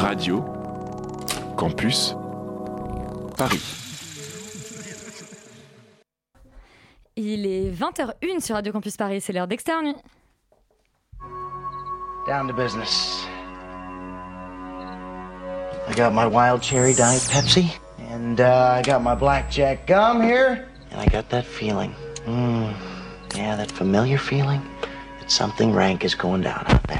Radio Campus Paris. Il est 20h01 sur Radio Campus Paris, c'est l'heure d'externe. Down to business. I got my wild cherry diet Pepsi, and uh, I got my blackjack gum here, and I got that feeling. Mm, yeah, that familiar feeling that something rank is going down out there.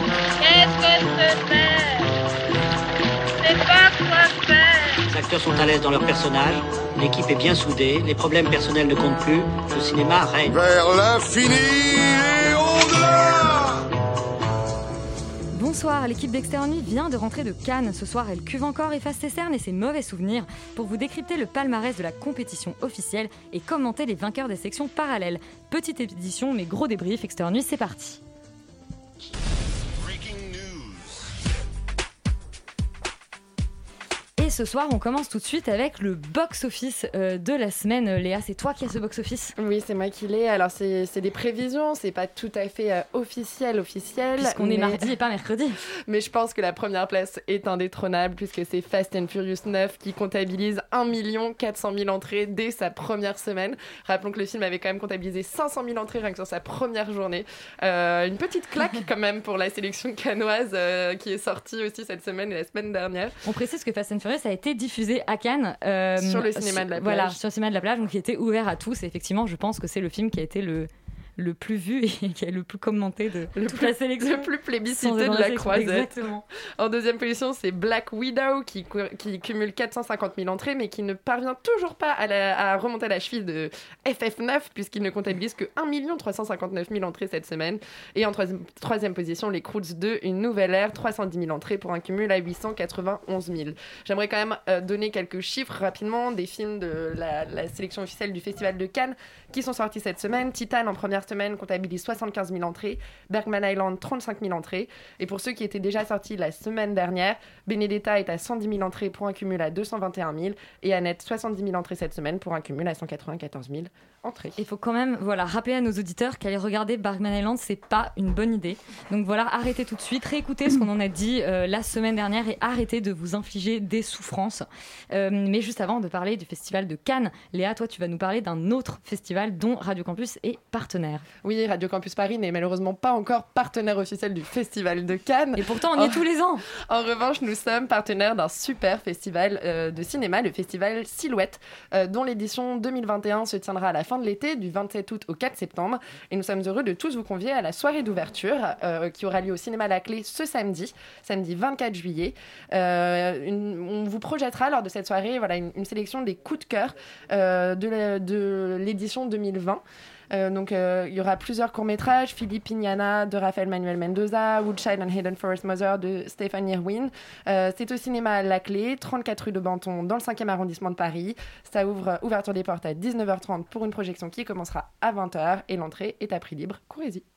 Acteurs sont à l'aise dans leur personnage, l'équipe est bien soudée, les problèmes personnels ne comptent plus, le cinéma règne. Vers l'infini et au-delà Bonsoir, l'équipe d'Externe Nuit vient de rentrer de Cannes. Ce soir, elle cuve encore, efface ses cernes et ses mauvais souvenirs pour vous décrypter le palmarès de la compétition officielle et commenter les vainqueurs des sections parallèles. Petite édition, mais gros débrief. Externe Nuit, c'est parti. Ce soir, on commence tout de suite avec le box-office euh, de la semaine. Léa, c'est toi qui as ce box-office Oui, c'est moi qui l'ai. Alors, c'est des prévisions, c'est pas tout à fait euh, officiel, officiel. Puisqu'on est mardi et pas mercredi. Mais je pense que la première place est indétrônable puisque c'est Fast and Furious 9 qui comptabilise 1 400 000 entrées dès sa première semaine. Rappelons que le film avait quand même comptabilisé 500 000 entrées rien que sur sa première journée. Euh, une petite claque quand même pour la sélection canoise euh, qui est sortie aussi cette semaine et la semaine dernière. On précise que Fast and Furious a été diffusé à Cannes. euh, Sur le cinéma de la Voilà, plage. sur le cinéma de la plage, donc qui était ouvert à tous. Et effectivement, je pense que c'est le film qui a été le, le plus vu et qui est le plus commenté de Le toute plus- la sélection. Le plus plébiscité de la croisette. Exactement. En deuxième position, c'est Black Widow qui, cumule 450 000 entrées, mais qui ne parvient toujours pas à, la- à remonter la cheville de FF9, puisqu'il ne comptabilise que 1 359 000 entrées cette semaine. Et en troisième, troisième position, les Croods 2, une nouvelle ère, 310 000 entrées pour un cumul à 891 000. J'aimerais quand même euh, donner quelques chiffres rapidement des films de la, la sélection officielle du Festival de Cannes qui sont sortis cette semaine. Titan, en première semaine, comptabilise 75 000 entrées. Bergman Island, 35 000 entrées. Et pour ceux qui étaient déjà sortis la semaine dernière, Benedetta est à 110 000 entrées pour un cumul à 221 000 et Annette 70 000 entrées cette semaine pour un cumul à 194 000 Il faut quand même voilà, rappeler à nos auditeurs qu'aller regarder Bergman Island, c'est pas une bonne idée. Donc voilà, arrêtez tout de suite, réécoutez ce qu'on en a dit euh, la semaine dernière et arrêtez de vous infliger des souffrances. Euh, mais juste avant de parler du festival de Cannes, Léa, toi, tu vas nous parler d'un autre festival dont Radio Campus est partenaire. Oui, Radio Campus Paris n'est malheureusement pas encore partenaire officiel du Festival de Cannes. Et pourtant, on y est tous les ans. En revanche, nous sommes partenaires d'un super festival euh, de cinéma, le festival Silhouette, euh, dont l'édition 2021 se tiendra à la de l'été, du 27 août au 4 septembre. Et nous sommes heureux de tous vous convier à la soirée d'ouverture euh, qui aura lieu au cinéma La Clé ce samedi, samedi 24 juillet. Euh, on vous projettera lors de cette soirée voilà, une, une sélection des coups de cœur euh, de l'édition 2020. Euh, donc, euh, il y aura plusieurs courts-métrages Philippe Pignana de Raphaël Manuel Mendoza, Woodchild and Hidden Forest Mother de Stéphane Irwin. Euh, c'est au cinéma La Clé, 34 rue de Banton, dans le 5e arrondissement de Paris. Ça ouvre ouverture des portes à 19h30 pour une projection qui commencera à 20h et l'entrée est à prix libre. Courez-y.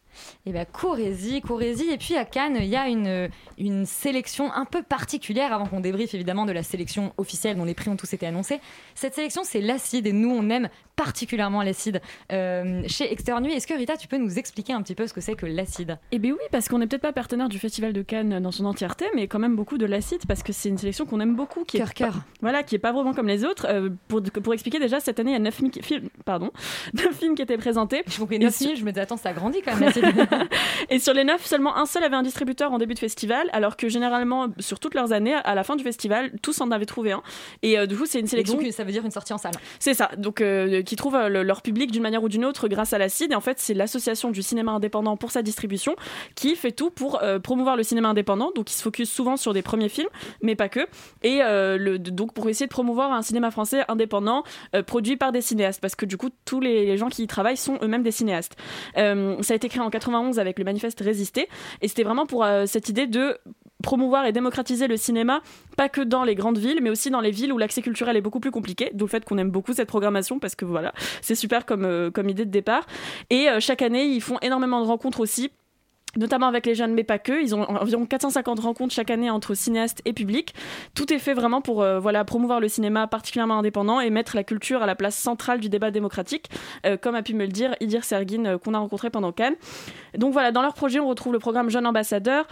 Et bien, courez-y, courez-y. Et puis à Cannes, il y a une, une sélection un peu particulière avant qu'on débriefe évidemment de la sélection officielle dont les prix ont tous été annoncés. Cette sélection, c'est l'acide et nous, on aime particulièrement l'acide. Euh, chez Externe Nuit, est-ce que Rita, tu peux nous expliquer un petit peu ce que c'est que l'acide? Eh bien oui, parce qu'on n'est peut-être pas partenaire du Festival de Cannes dans son entièreté, mais quand même beaucoup de l'acide, parce que c'est une sélection qu'on aime beaucoup, qui est Cœur, cœur. voilà, qui est pas vraiment comme les autres. Euh, pour, pour expliquer déjà, cette année, il y a 9 mi- films, pardon, 9 films qui étaient présentés. Je compris Et 9000, je me dis, attends, ça a grandi quand même l'acide. Et sur les 9, seulement un seul avait un distributeur en début de festival, alors que généralement, sur toutes leurs années, à la fin du festival, tous en avaient trouvé un. Et euh, du coup, c'est une Et sélection. donc, ça veut dire une sortie en salle. C'est ça, donc euh, qui trouvent euh, le- leur public d'une manière ou d'une autre grâce à l'acide. Et en fait, c'est l'association du cinéma indépendant pour sa distribution qui fait tout pour euh, promouvoir le cinéma indépendant. Donc, il se focus souvent sur des premiers films, mais pas que. Et le, donc, pour essayer de promouvoir un cinéma français indépendant produit par des cinéastes, parce que du coup, tous les, les gens qui y travaillent sont eux-mêmes des cinéastes. Ça a été créé en 91 avec le manifeste Résister, et c'était vraiment pour euh, cette idée de promouvoir et démocratiser le cinéma, pas que dans les grandes villes, mais aussi dans les villes où l'accès culturel est beaucoup plus compliqué. D'où le fait qu'on aime beaucoup cette programmation parce que voilà, c'est super comme, euh, idée de départ. Et euh, chaque année, ils font énormément de rencontres aussi notamment avec les jeunes, mais pas que. Ils ont environ 450 rencontres chaque année entre cinéastes et public. Tout est fait vraiment pour euh, voilà, promouvoir le cinéma particulièrement indépendant et mettre la culture à la place centrale du débat démocratique, euh, comme a pu me le dire Idir Sergin, euh, qu'on a rencontré pendant Cannes. Donc voilà, dans leur projet, on retrouve le programme Jeune Ambassadeur,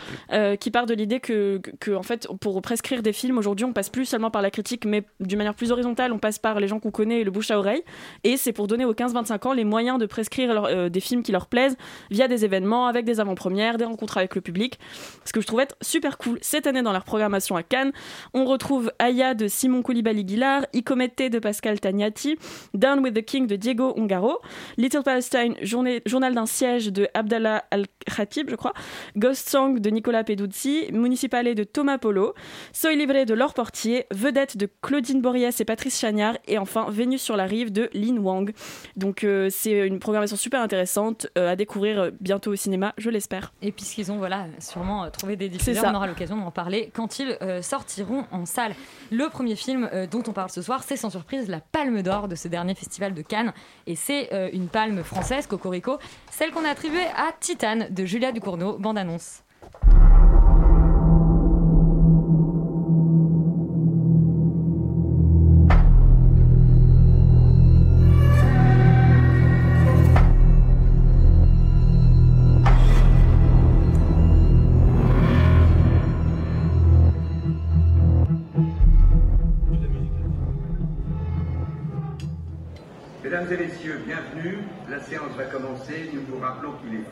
qui part de l'idée que, que, en fait, pour prescrire des films, aujourd'hui, on passe plus seulement par la critique, mais d'une manière plus horizontale, on passe par les gens qu'on connaît et le bouche à oreille. Et c'est pour donner aux 15-25 ans les moyens de prescrire des films qui leur plaisent via des événements, avec des avant-premières, des rencontres avec le public. Ce que je trouve être super cool cette année dans leur programmation à Cannes. On retrouve Aya de Simon Koulibaly-Guillard, Icomete de Pascal Tagnati, Down with the King de Diego Ongaro, Little Palestine, Journal d'un siège de Abdallah Al-Khatib, je crois, Ghost Song de Nicolas Peduzzi, Municipale de Thomas Polo, Soy Livré de Laure Portier, Vedette de Claudine Boriès et Patrice Chagnard, et enfin Vénus sur la rive de Lin Wang. Donc euh, c'est une programmation super intéressante euh, à découvrir euh, bientôt au cinéma, je l'espère. Et puisqu'ils ont voilà, sûrement euh, trouvé des diffuseurs, on aura l'occasion d'en parler quand ils euh, sortiront en salle. Le premier film euh, dont on parle ce soir, c'est sans surprise la Palme d'Or de ce dernier festival de Cannes. Et c'est euh, une palme française, Cocorico, celle qu'on a attribuée à Titane de Julia Ducournau, bande-annonce. Mesdames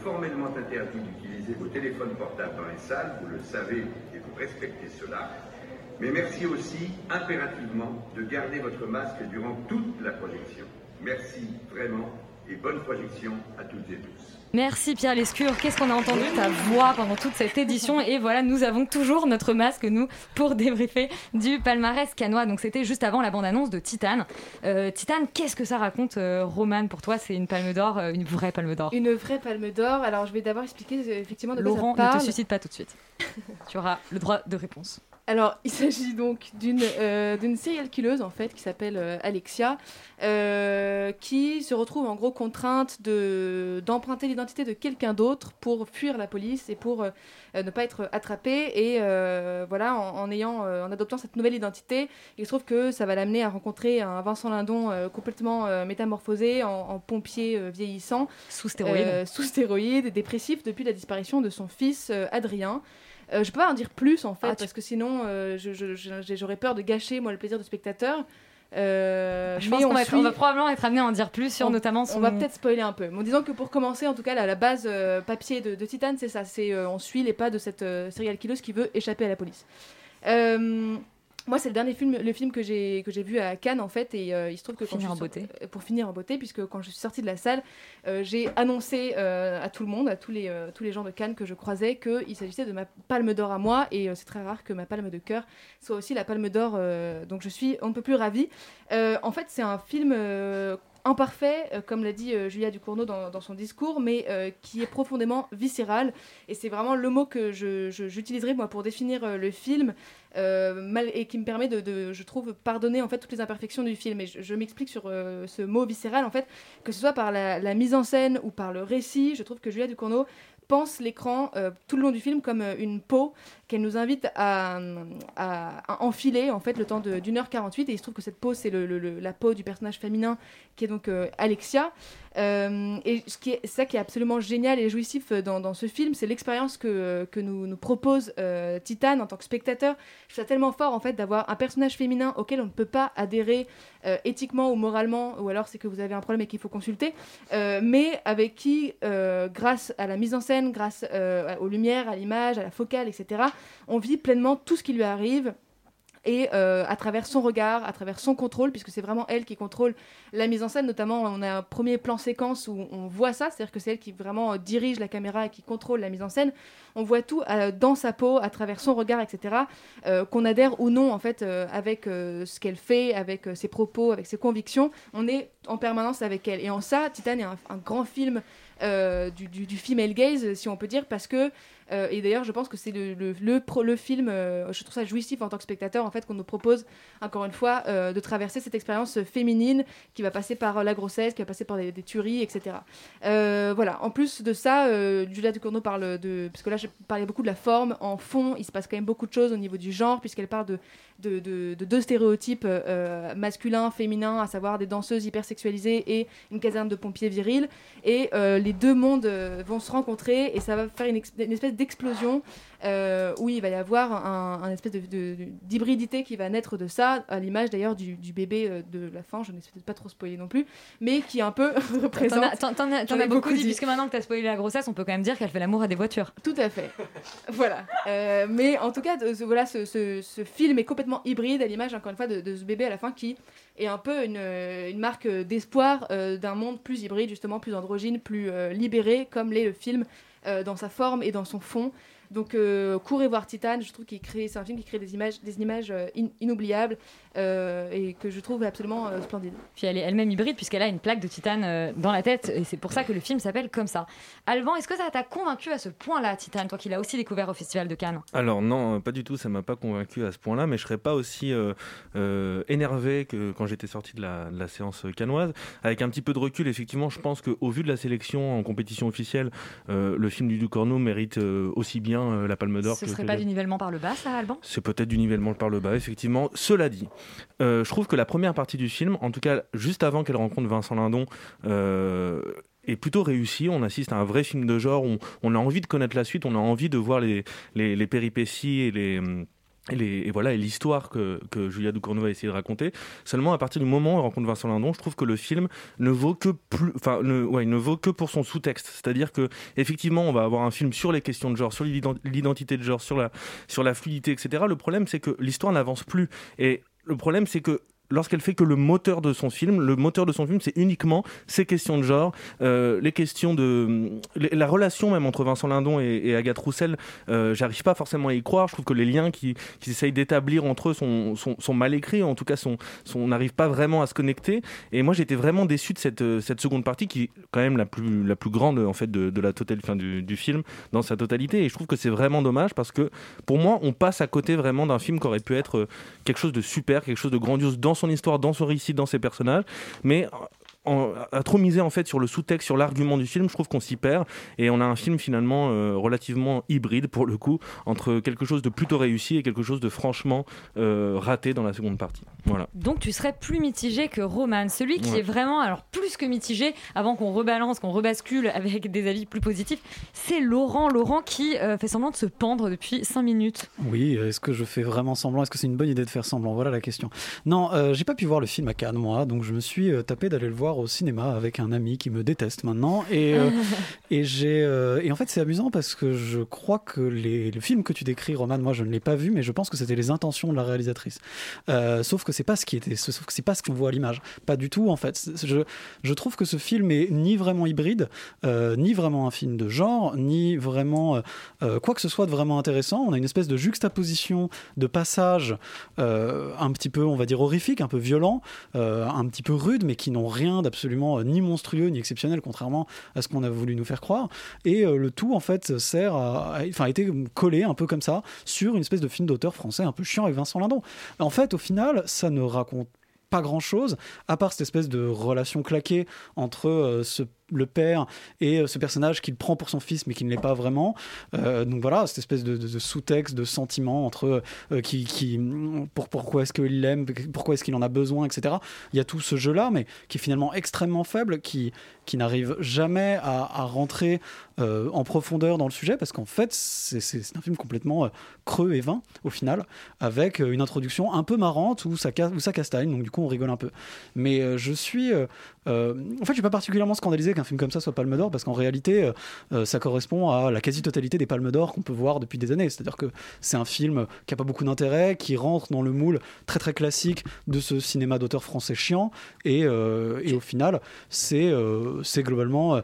formellement interdit d'utiliser vos téléphones portables dans les salles. Vous le savez et vous respectez cela. Mais merci aussi impérativement de garder votre masque durant toute la projection. Merci vraiment et bonne projection à toutes et tous. Merci Pierre Lescure. Qu'est-ce qu'on a entendu ta voix pendant toute cette édition Et voilà, nous avons toujours notre masque, nous, pour débriefer du palmarès canois. Donc c'était juste avant la bande-annonce de Titane. Euh, Titane, qu'est-ce que ça raconte, euh, Romane Pour toi, c'est une palme d'or, euh, une vraie palme d'or? Une vraie palme d'or. Alors je vais d'abord expliquer euh, effectivement de quoi Laurent, ça parle. ne te suscite pas tout de suite. tu auras le droit de réponse. Alors, il s'agit donc d'une euh, d'une serial killeuse en fait qui s'appelle euh, Alexia, euh, qui se retrouve en gros contrainte de d'emprunter l'identité de quelqu'un d'autre pour fuir la police et pour euh, ne pas être attrapée. Et voilà, en, en ayant, en adoptant cette nouvelle identité, il se trouve que ça va l'amener à rencontrer un Vincent Lindon complètement métamorphosé en, en pompier vieillissant, Sous stéroïdes. sous stéroïdes, dépressif depuis la disparition de son fils Adrien. Euh, je peux pas en dire plus en fait, Ah, parce que sinon euh, j'aurais peur de gâcher moi le plaisir du spectateur. Euh, Je mais pense qu'on on va, suit- probablement être amené à en dire plus sur on- notamment son... on va peut-être spoiler un peu. Bon, disons que pour commencer, en tout cas, la, la base euh, papier de, de Titan, c'est ça. C'est euh, on suit les pas de cette serial killeuse qui veut échapper à la police. Moi, c'est le dernier film, le film que j'ai que j'ai vu à Cannes en fait, et euh, il se trouve que quand Finir en beauté. euh, pour finir en beauté, puisque quand je suis sortie de la salle, euh, j'ai annoncé euh, à tout le monde, à tous les tous les gens de Cannes que je croisais, qu'il s'agissait de ma palme d'or à moi, et c'est très rare que ma palme de cœur soit aussi la palme d'or. donc je suis on ne peut plus ravie. En fait, c'est un film imparfait, euh, comme l'a dit euh, Julia Ducournau dans, son discours, mais euh, qui est profondément viscéral. Et c'est vraiment le mot que j'utiliserai moi pour définir le film, et qui me permet de, je trouve, pardonner en fait toutes les imperfections du film. Et je, m'explique sur ce mot viscéral, en fait, que ce soit par la, la mise en scène ou par le récit, je trouve que Julia Ducournau pense l'écran tout le long du film comme une peau qu'elle nous invite à, enfiler en fait le temps d'une heure 48 et il se trouve que cette peau c'est la peau du personnage féminin qui est donc euh, Alexia. Euh, et ce qui est ça qui est absolument génial et jouissif dans, ce film c'est l'expérience que, que nous, propose euh, Titan en tant que spectateur. Je trouve ça tellement fort en fait d'avoir un personnage féminin auquel on ne peut pas adhérer euh, éthiquement ou moralement ou alors c'est que vous avez un problème et qu'il faut consulter. Mais avec qui grâce à la mise en scène grâce aux lumières à l'image à la focale etc on vit pleinement tout ce qui lui arrive et euh, à travers son regard, à travers son contrôle, puisque c'est vraiment elle qui contrôle la mise en scène, notamment on a un premier plan séquence où on voit ça, c'est-à-dire que c'est elle qui vraiment euh, dirige la caméra et qui contrôle la mise en scène. On voit tout euh, dans sa peau, à travers son regard, etc. qu'on adhère ou non en fait avec ce qu'elle fait, avec ses propos, avec ses convictions. On est en permanence avec elle. Et en ça, Titan est un, grand film du, du, du female gaze, si on peut dire, parce que Euh, et d'ailleurs, je pense que c'est le, film, euh, je trouve ça jouissif en tant que spectateur, en fait, qu'on nous propose, encore une fois, euh, de traverser cette expérience féminine qui va passer par la grossesse, qui va passer par des, tueries, etc. Voilà, en plus de ça, Julia Ducournau parle de. Parce que là, je parlais beaucoup de la forme. En fond, il se passe quand même beaucoup de choses au niveau du genre, puisqu'elle parle de, de, de- de deux stéréotypes euh, masculins, féminins, à savoir des danseuses hyper sexualisées et une caserne de pompiers virils. Et euh, les deux mondes euh, vont se rencontrer et ça va faire une, espèce d'explosion euh, où il va y avoir un, un espèce d'hybridité qui va naître de ça, à l'image d'ailleurs du, du bébé euh, de la fin, je ne sais peut-être pas trop spoiler non plus, mais qui un peu représente. T'en as, as- as beaucoup dit, puisque maintenant que t'as spoilé la grossesse, on peut quand même dire qu'elle fait l'amour à des voitures. Tout à fait. voilà. Euh, mais en tout cas, voilà, ce, ce- ce film est complètement hybride à l'image, encore une fois, de, ce bébé à la fin qui est un peu une, euh, marque d'espoir euh, d'un monde plus hybride, justement, plus androgyne, plus euh, libéré, comme l'est le film euh, dans sa forme et dans son fond. Donc, euh, courez voir Titan. Je trouve qu'il crée, c'est un film qui crée des images, des images euh, in- inoubliables euh, et que je trouve absolument euh, splendide. Puis elle est elle-même hybride puisqu'elle a une plaque de titane euh, dans la tête et c'est pour ça que le film s'appelle comme ça. Alban, est-ce que ça t'a convaincu à ce point-là, Titane, toi qui l'as aussi découvert au Festival de Cannes? Alors non, pas du tout, ça m'a pas convaincu à ce point-là, mais je serais pas aussi euh, euh, énervé que quand j'étais sorti de la, de la séance cannoise. Avec un petit peu de recul, effectivement, je pense qu'au vu de la sélection en compétition officielle, euh, le film du Ducorneau mérite euh, aussi bien euh, la Palme d'Or Ce serait pas du nivellement par le bas, ça, Alban? C'est peut-être du nivellement par le bas, effectivement. Cela dit, euh, je trouve que la première partie du film, en tout cas juste avant qu'elle rencontre Vincent Lindon, euh, est plutôt réussie. On assiste à un vrai film de genre. On, on a envie de connaître la suite, on a envie de voir les, les, les péripéties et les. Et, voilà, et l'histoire que, que Julia Ducournau a essayé de raconter. Seulement, à partir du moment où elle rencontre Vincent Lindon, je trouve que le film ne vaut que plus, enfin, ne, ouais, ne vaut que pour son sous-texte. C'est-à-dire que, effectivement, on va avoir un film sur les questions de genre, sur l'ident- l'identité de genre, sur la, sur la fluidité, etc. Le problème, c'est que l'histoire n'avance plus. Et le problème, c'est que lorsqu'elle fait que le moteur de son film, le moteur de son film, c'est uniquement ces questions de genre, euh, les questions de la relation même entre Vincent Lindon et, Agathe Roussel. euh, J'arrive pas forcément à y croire. Je trouve que les liens qui qu'ils essayent d'établir entre eux sont, sont, mal écrits. En tout cas, sont, on n'arrive pas vraiment à se connecter. Et moi, j'étais vraiment déçu de cette, euh, cette seconde partie qui est quand même la plus la plus grande en fait de, de la totale fin du, du film dans sa totalité. Et je trouve que c'est vraiment dommage parce que pour moi, on passe à côté vraiment d'un film qui aurait pu être quelque chose de super, quelque chose de grandiose dans son histoire, dans son récit, dans ses personnages, mais en- à trop miser en fait sur le sous-texte, sur l'argument du film, je trouve qu'on s'y perd et on a un film finalement euh, relativement hybride pour le coup entre quelque chose de plutôt réussi et quelque chose de franchement euh, raté dans la seconde partie. Voilà. Donc tu serais plus mitigé que Roman, celui qui Ouais. est vraiment, alors plus que mitigé, avant qu'on rebalance, qu'on rebascule avec des avis plus positifs, c'est Laurent. Laurent qui euh, fait semblant de se pendre depuis 5 minutes. Oui, est-ce que je fais vraiment semblant? Est-ce que c'est une bonne idée de faire semblant? Voilà la question. Non, euh, j'ai pas pu voir le film à Cannes, moi, donc je me suis euh, tapé d'aller le voir au cinéma avec un ami qui me déteste maintenant. Et, euh, et, j'ai, euh, et en fait, c'est amusant parce que je crois que les, le film que tu décris, Roman, moi je ne l'ai pas vu, mais je pense que c'était les intentions de la réalisatrice. Euh, sauf que c'est pas ce qui était, sauf que c'est pas ce qu'on voit à l'image. Pas du tout, en fait. Je, je trouve que ce film est ni vraiment hybride, ni vraiment un film de genre, ni vraiment quoi que ce soit de vraiment intéressant. On a une espèce de juxtaposition de passages un petit peu, on va dire, horrifiques, un peu violents, un petit peu rudes, mais qui n'ont rien d'absolument euh, ni monstrueux ni exceptionnel, contrairement à ce qu'on a voulu nous faire croire. Et euh, le tout, en fait, sert à- enfin, a été collé un peu comme ça sur une espèce de film d'auteur français un peu chiant avec Vincent Lindon. En fait, au final, ça ne raconte pas grand chose, à part cette espèce de relation claquée entre euh, ce le père et euh, ce personnage qu'il prend pour son fils mais qui ne l'est pas vraiment. Euh, donc voilà, cette espèce de, sous-texte, de sentiment entre euh, qui, qui pour, pourquoi est-ce qu'il l'aime, pourquoi est-ce qu'il en a besoin, etc. Il y a tout ce jeu-là, mais qui est finalement extrêmement faible, qui, qui n'arrive jamais à, à rentrer en profondeur dans le sujet, parce qu'en fait, c'est un film complètement creux et vain, au final, avec une introduction un peu marrante où ça, où ça castagne, donc du coup on rigole un peu. Mais je suis... en fait, je suis pas particulièrement scandalisé qu'un film comme ça soit Palme d'Or, parce qu'en réalité, euh, euh, ça correspond à la quasi-totalité des Palmes d'Or qu'on peut voir depuis des années. C'est-à-dire que c'est un film qui a pas beaucoup d'intérêt, qui rentre dans le moule très très classique de ce cinéma d'auteur français chiant, et, euh, et au final, c'est euh, c'est globalement,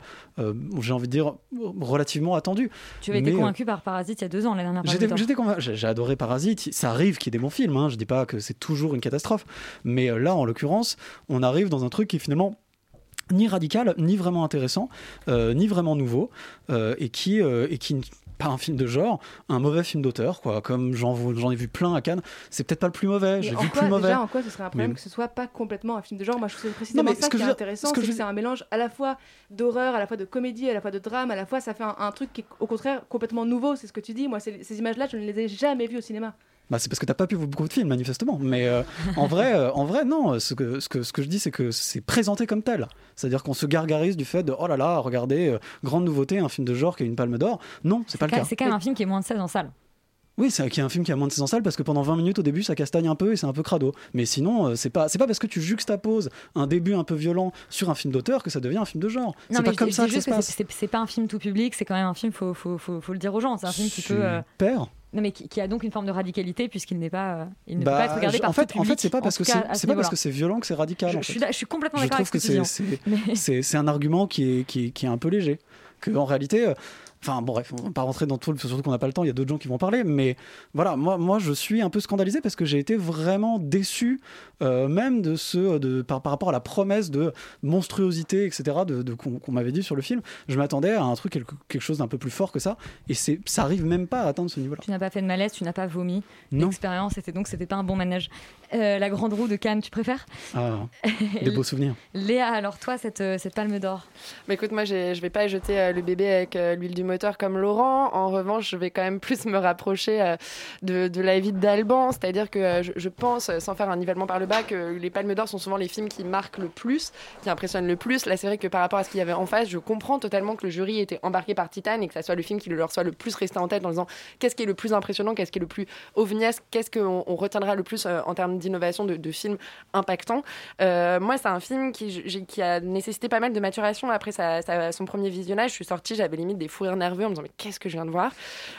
j'ai envie de dire, relativement attendu. Tu avais été Mais, convaincu par Parasite il y a deux ans, la dernière fois. J'étais, convaincu. J'ai, adoré Parasite. Ça arrive qu'il y ait des bons films. Hein. Je dis pas que c'est toujours une catastrophe, mais là, en l'occurrence, on arrive dans un truc qui finalement ni radical, ni vraiment intéressant, euh, ni vraiment nouveau, euh, et qui, euh, et qui pas un film de genre, un mauvais film d'auteur, quoi. Comme j'en j'en ai vu plein à Cannes, c'est peut-être pas le plus mauvais. J'ai vu quoi, plus mauvais. Déjà, en quoi ce serait un problème Mais- que ce soit pas complètement un film de genre? Moi, je trouve précisément ça qui est intéressant, c'est que c'est un mélange à la fois d'horreur, à la fois de comédie, à la fois de drame, à la fois ça fait un, un truc qui est au contraire complètement nouveau. C'est ce que tu dis. Moi, ces images-là, je ne les ai jamais vues au cinéma. Bah, c'est parce que t'as pas pu voir beaucoup de films, manifestement. Mais euh, en vrai, euh, en vrai, non. Ce que, ce que, ce que je dis, c'est que c'est présenté comme tel. C'est-à-dire qu'on se gargarise du fait de oh là là, regardez, euh, grande nouveauté, un film de genre qui a une palme d'or. Non, c'est pas le cas. C'est quand même un film qui est moins de 16 en salle. Oui, c'est un film qui a moins de 16 en salle parce que pendant 20 minutes au début ça castagne un peu et c'est un peu crado. Mais sinon, c'est pas c'est pas parce que tu juxtaposes un début un peu violent sur un film d'auteur que ça devient un film de genre. C'est pas je- comme je ça dis que ça se passe. c'est- pas un film tout public, c'est quand même un film, faut, faut, faut, faut le dire aux gens. C'est un film qui peut. Super. Non, mais qui, qui a donc une forme de radicalité puisqu'il n'est pas, euh, il ne peut Bah, pas être regardé je- par en fait, tout en public, fait, c'est pas parce en que c'est pas parce que c'est violent que c'est radical. Je, en suis, d'a- je suis complètement d'accord avec ce que que c'est c'est- Mais- c'est c'est un argument qui est, qui est, qui est un peu léger. Que en réalité, euh, enfin bon, bref, on va pas rentrer dans tout, le- surtout qu'on n'a pas le temps. Il y a d'autres gens qui vont parler, mais voilà, moi, moi, je suis un peu scandalisé parce que j'ai été vraiment déçu, euh, même de ce, de par, par rapport à la promesse de monstruosité, etc. De, de- qu'on m'avait dit sur le film. Je m'attendais à un truc quelque, quelque chose d'un peu plus fort que ça, et c'est, ça arrive même pas à atteindre ce niveau-là. Tu n'as pas fait de malaise, tu n'as pas vomi. L'expérience était donc c'était pas un bon manège. Euh, la grande roue de Cannes, tu préfères Ah, des beaux souvenirs. Léa, alors toi, cette, euh, cette palme d'or Bah écoute, moi je vais pas jeter euh, le bébé avec euh, l'huile du moteur comme Laurent. En revanche, je vais quand même plus me rapprocher euh, de, de la vie d'Alban. C'est-à-dire que euh, je, je pense, sans faire un nivellement par le bas, que les palmes d'or sont souvent les films qui marquent le plus, qui impressionnent le plus. Là, c'est vrai que par rapport à ce qu'il y avait en face, je comprends totalement que le jury était embarqué par Titan et que ça soit le film qui leur soit le plus resté en tête en disant qu'est-ce qui est le plus impressionnant, qu'est-ce qui est le plus ovniesque, qu'est-ce qu'on on retiendra le plus euh, en termes d'innovation de, de films impactants. Euh, moi, c'est un film qui, a nécessité pas mal de maturation après sa- sa- son premier visionnage. Je suis sortie, j'avais limite des fous rires nerveux en me disant mais qu'est-ce que je viens de voir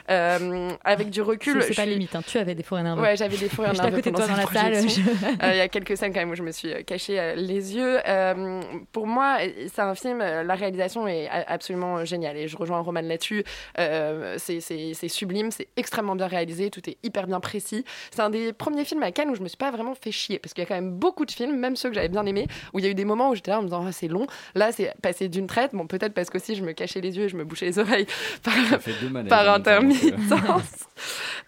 Euh, Avec du recul, C'est pas suis- limite, hein, tu avais des fourrés nerveux. Ouais, j'avais des fous rires J'étais à nerveux côté de toi dans la salle. je- Euh, Il y a quelques scènes quand même où je me suis caché les yeux. Pour moi, c'est un film, la réalisation est absolument géniale et je rejoins Roman là-dessus. C'est sublime, c'est extrêmement bien réalisé, tout est hyper bien précis. C'est un des premiers films à Cannes où je me suis pas vraiment fait chier parce qu'il y a quand même beaucoup de films, même ceux que j'avais bien aimés, où il y a eu des moments où j'étais là en me disant Ah, c'est long. Là, c'est passé d'une traite. Bon, peut-être parce qu'aussi je me cachais les yeux et je me bouchais les oreilles par, intermittence.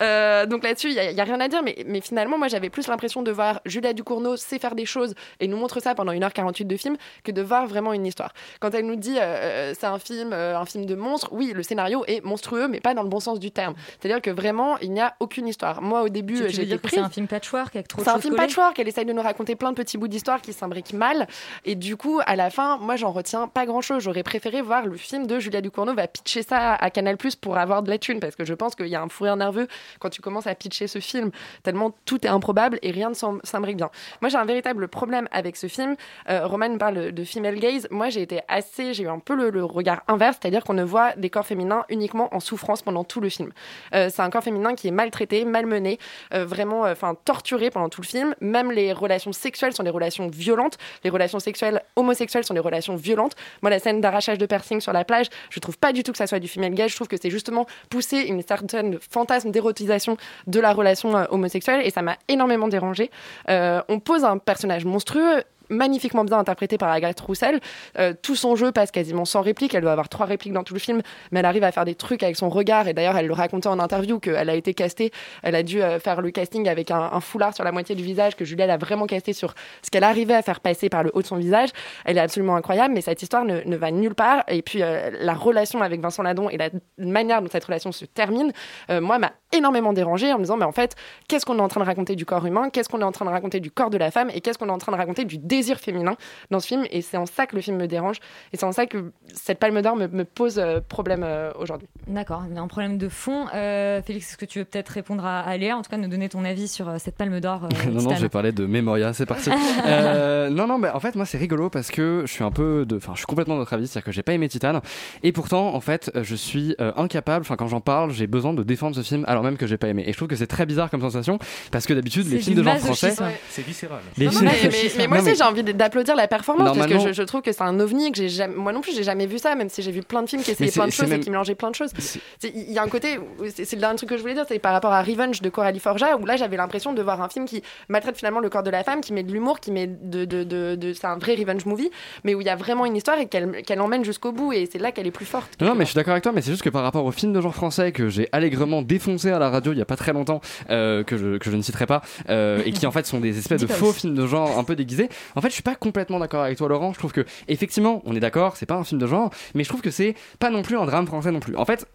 Euh, donc là-dessus, il n'y a, y a rien à dire, mais, mais finalement, moi j'avais plus l'impression de voir Julia Ducournau sait faire des choses et nous montre ça pendant 1h48 de film que de voir vraiment une histoire. Quand elle nous dit euh, euh, c'est un film, euh, un film de monstre, oui, le scénario est monstrueux, mais pas dans le bon sens du terme. C'est-à-dire que vraiment, il n'y a aucune histoire. Moi, au début, j'ai que prise. c'est un film patchwork avec trop de C'est un film patchwork, elle essaye de nous raconter plein de petits bouts d'histoire qui s'imbriquent mal. Et du coup, à la fin, moi, j'en retiens pas grand-chose. J'aurais préféré voir le film de Julia Ducournau va pitcher ça à Canal Plus pour avoir de la thune, parce que je pense qu'il y a un fou rire nerveux quand tu commences à pitcher ce film, tellement tout est improbable et rien ne s'im- s'imbrique bien. Moi, j'ai un véritable problème avec ce film. Euh, Roman parle de female gaze. Moi, j'ai été assez, j'ai eu un peu le, le regard inverse, c'est-à-dire qu'on ne voit des corps féminins uniquement en souffrance pendant tout le film. Euh, c'est un corps féminin qui est maltraité, malmené, euh, vraiment, enfin, torturé pendant tout le film. Même les relations sexuelles sont des relations violentes. Les relations sexuelles homosexuelles sont des relations violentes. Moi, la scène d'arrachage de piercing sur la plage, je trouve pas du tout que ça soit du female gaze. Je trouve que c'est justement pousser une certaine fantasme d'érotisation de la relation euh, homosexuelle et ça m'a énormément dérangé. on pose un personnage monstrueux magnifiquement bien interprété par Agathe Roussel. Euh, tout son jeu passe quasiment sans réplique. Elle doit avoir trois répliques dans tout le film, mais elle arrive à faire des trucs avec son regard. Et d'ailleurs, elle le racontait en interview qu'elle a été castée. Elle a dû euh, faire le casting avec un, foulard sur la moitié du visage, que Julia a vraiment casté sur ce qu'elle arrivait à faire passer par le haut de son visage. Elle est absolument incroyable, mais cette histoire ne, va nulle part. Et puis, euh, la relation avec Vincent Ladon et la manière dont cette relation se termine, moi, m'a énormément dérangée en me disant, mais en fait, qu'est-ce qu'on est en train de raconter du corps humain? Qu'est-ce qu'on est en train de raconter du corps de la femme? Et qu'est-ce qu'on est en train de raconter du désir féminin dans ce film Et c'est en ça que le film me dérange. Et c'est en ça que cette palme d'or me, me pose euh, problème euh, aujourd'hui. D'accord, il y a un problème de fond. Euh, Félix, est-ce que tu veux peut-être répondre à, à Léa, en tout cas nous donner ton avis sur euh, cette palme d'or euh, non, non, je vais parler de Memoria, c'est parti. Euh, non, non, mais en fait, moi, c'est rigolo parce que je suis un peu de. Enfin, je suis complètement de votre avis, c'est-à-dire que j'ai pas aimé Titan. Et pourtant, en fait, je suis euh, incapable, enfin, quand j'en parle, j'ai besoin de défendre ce film alors même que j'ai pas aimé. Et je trouve que c'est très bizarre comme sensation parce que d'habitude, les films de genre français. C'est viscéral. Les Non, non, films- mais, mais- mais moi aussi, j'ai envie d'applaudir la performance parce que je, je trouve que c'est un ovni que j'ai jamais, moi non plus j'ai jamais vu ça même si j'ai vu plein de films qui essayaient plein de choses même- et qui mélangeaient plein de choses. Il y a un côté, c'est le dernier truc que je voulais dire, c'est par rapport à Revenge de Coralie Forja où là j'avais l'impression de voir un film qui maltraite finalement le corps de la femme, qui met de l'humour, qui met de, de, de, de- c'est un vrai revenge movie, mais où il y a vraiment une histoire et qu'elle emmène jusqu'au bout et c'est là qu'elle est plus forte. Non, mais je suis d'accord avec toi, mais c'est juste que par rapport au film de genre français que j'ai allègrement défoncé à la radio il y a pas très longtemps, euh, que, je, que je ne citerai pas, euh, et qui en fait sont des espèces de faux films de genre un peu déguisés. En fait, je suis pas complètement d'accord avec toi, Laurent. Je trouve que, effectivement, on est d'accord, c'est pas un film de genre, mais je trouve que c'est pas non plus un drame français non plus. En fait,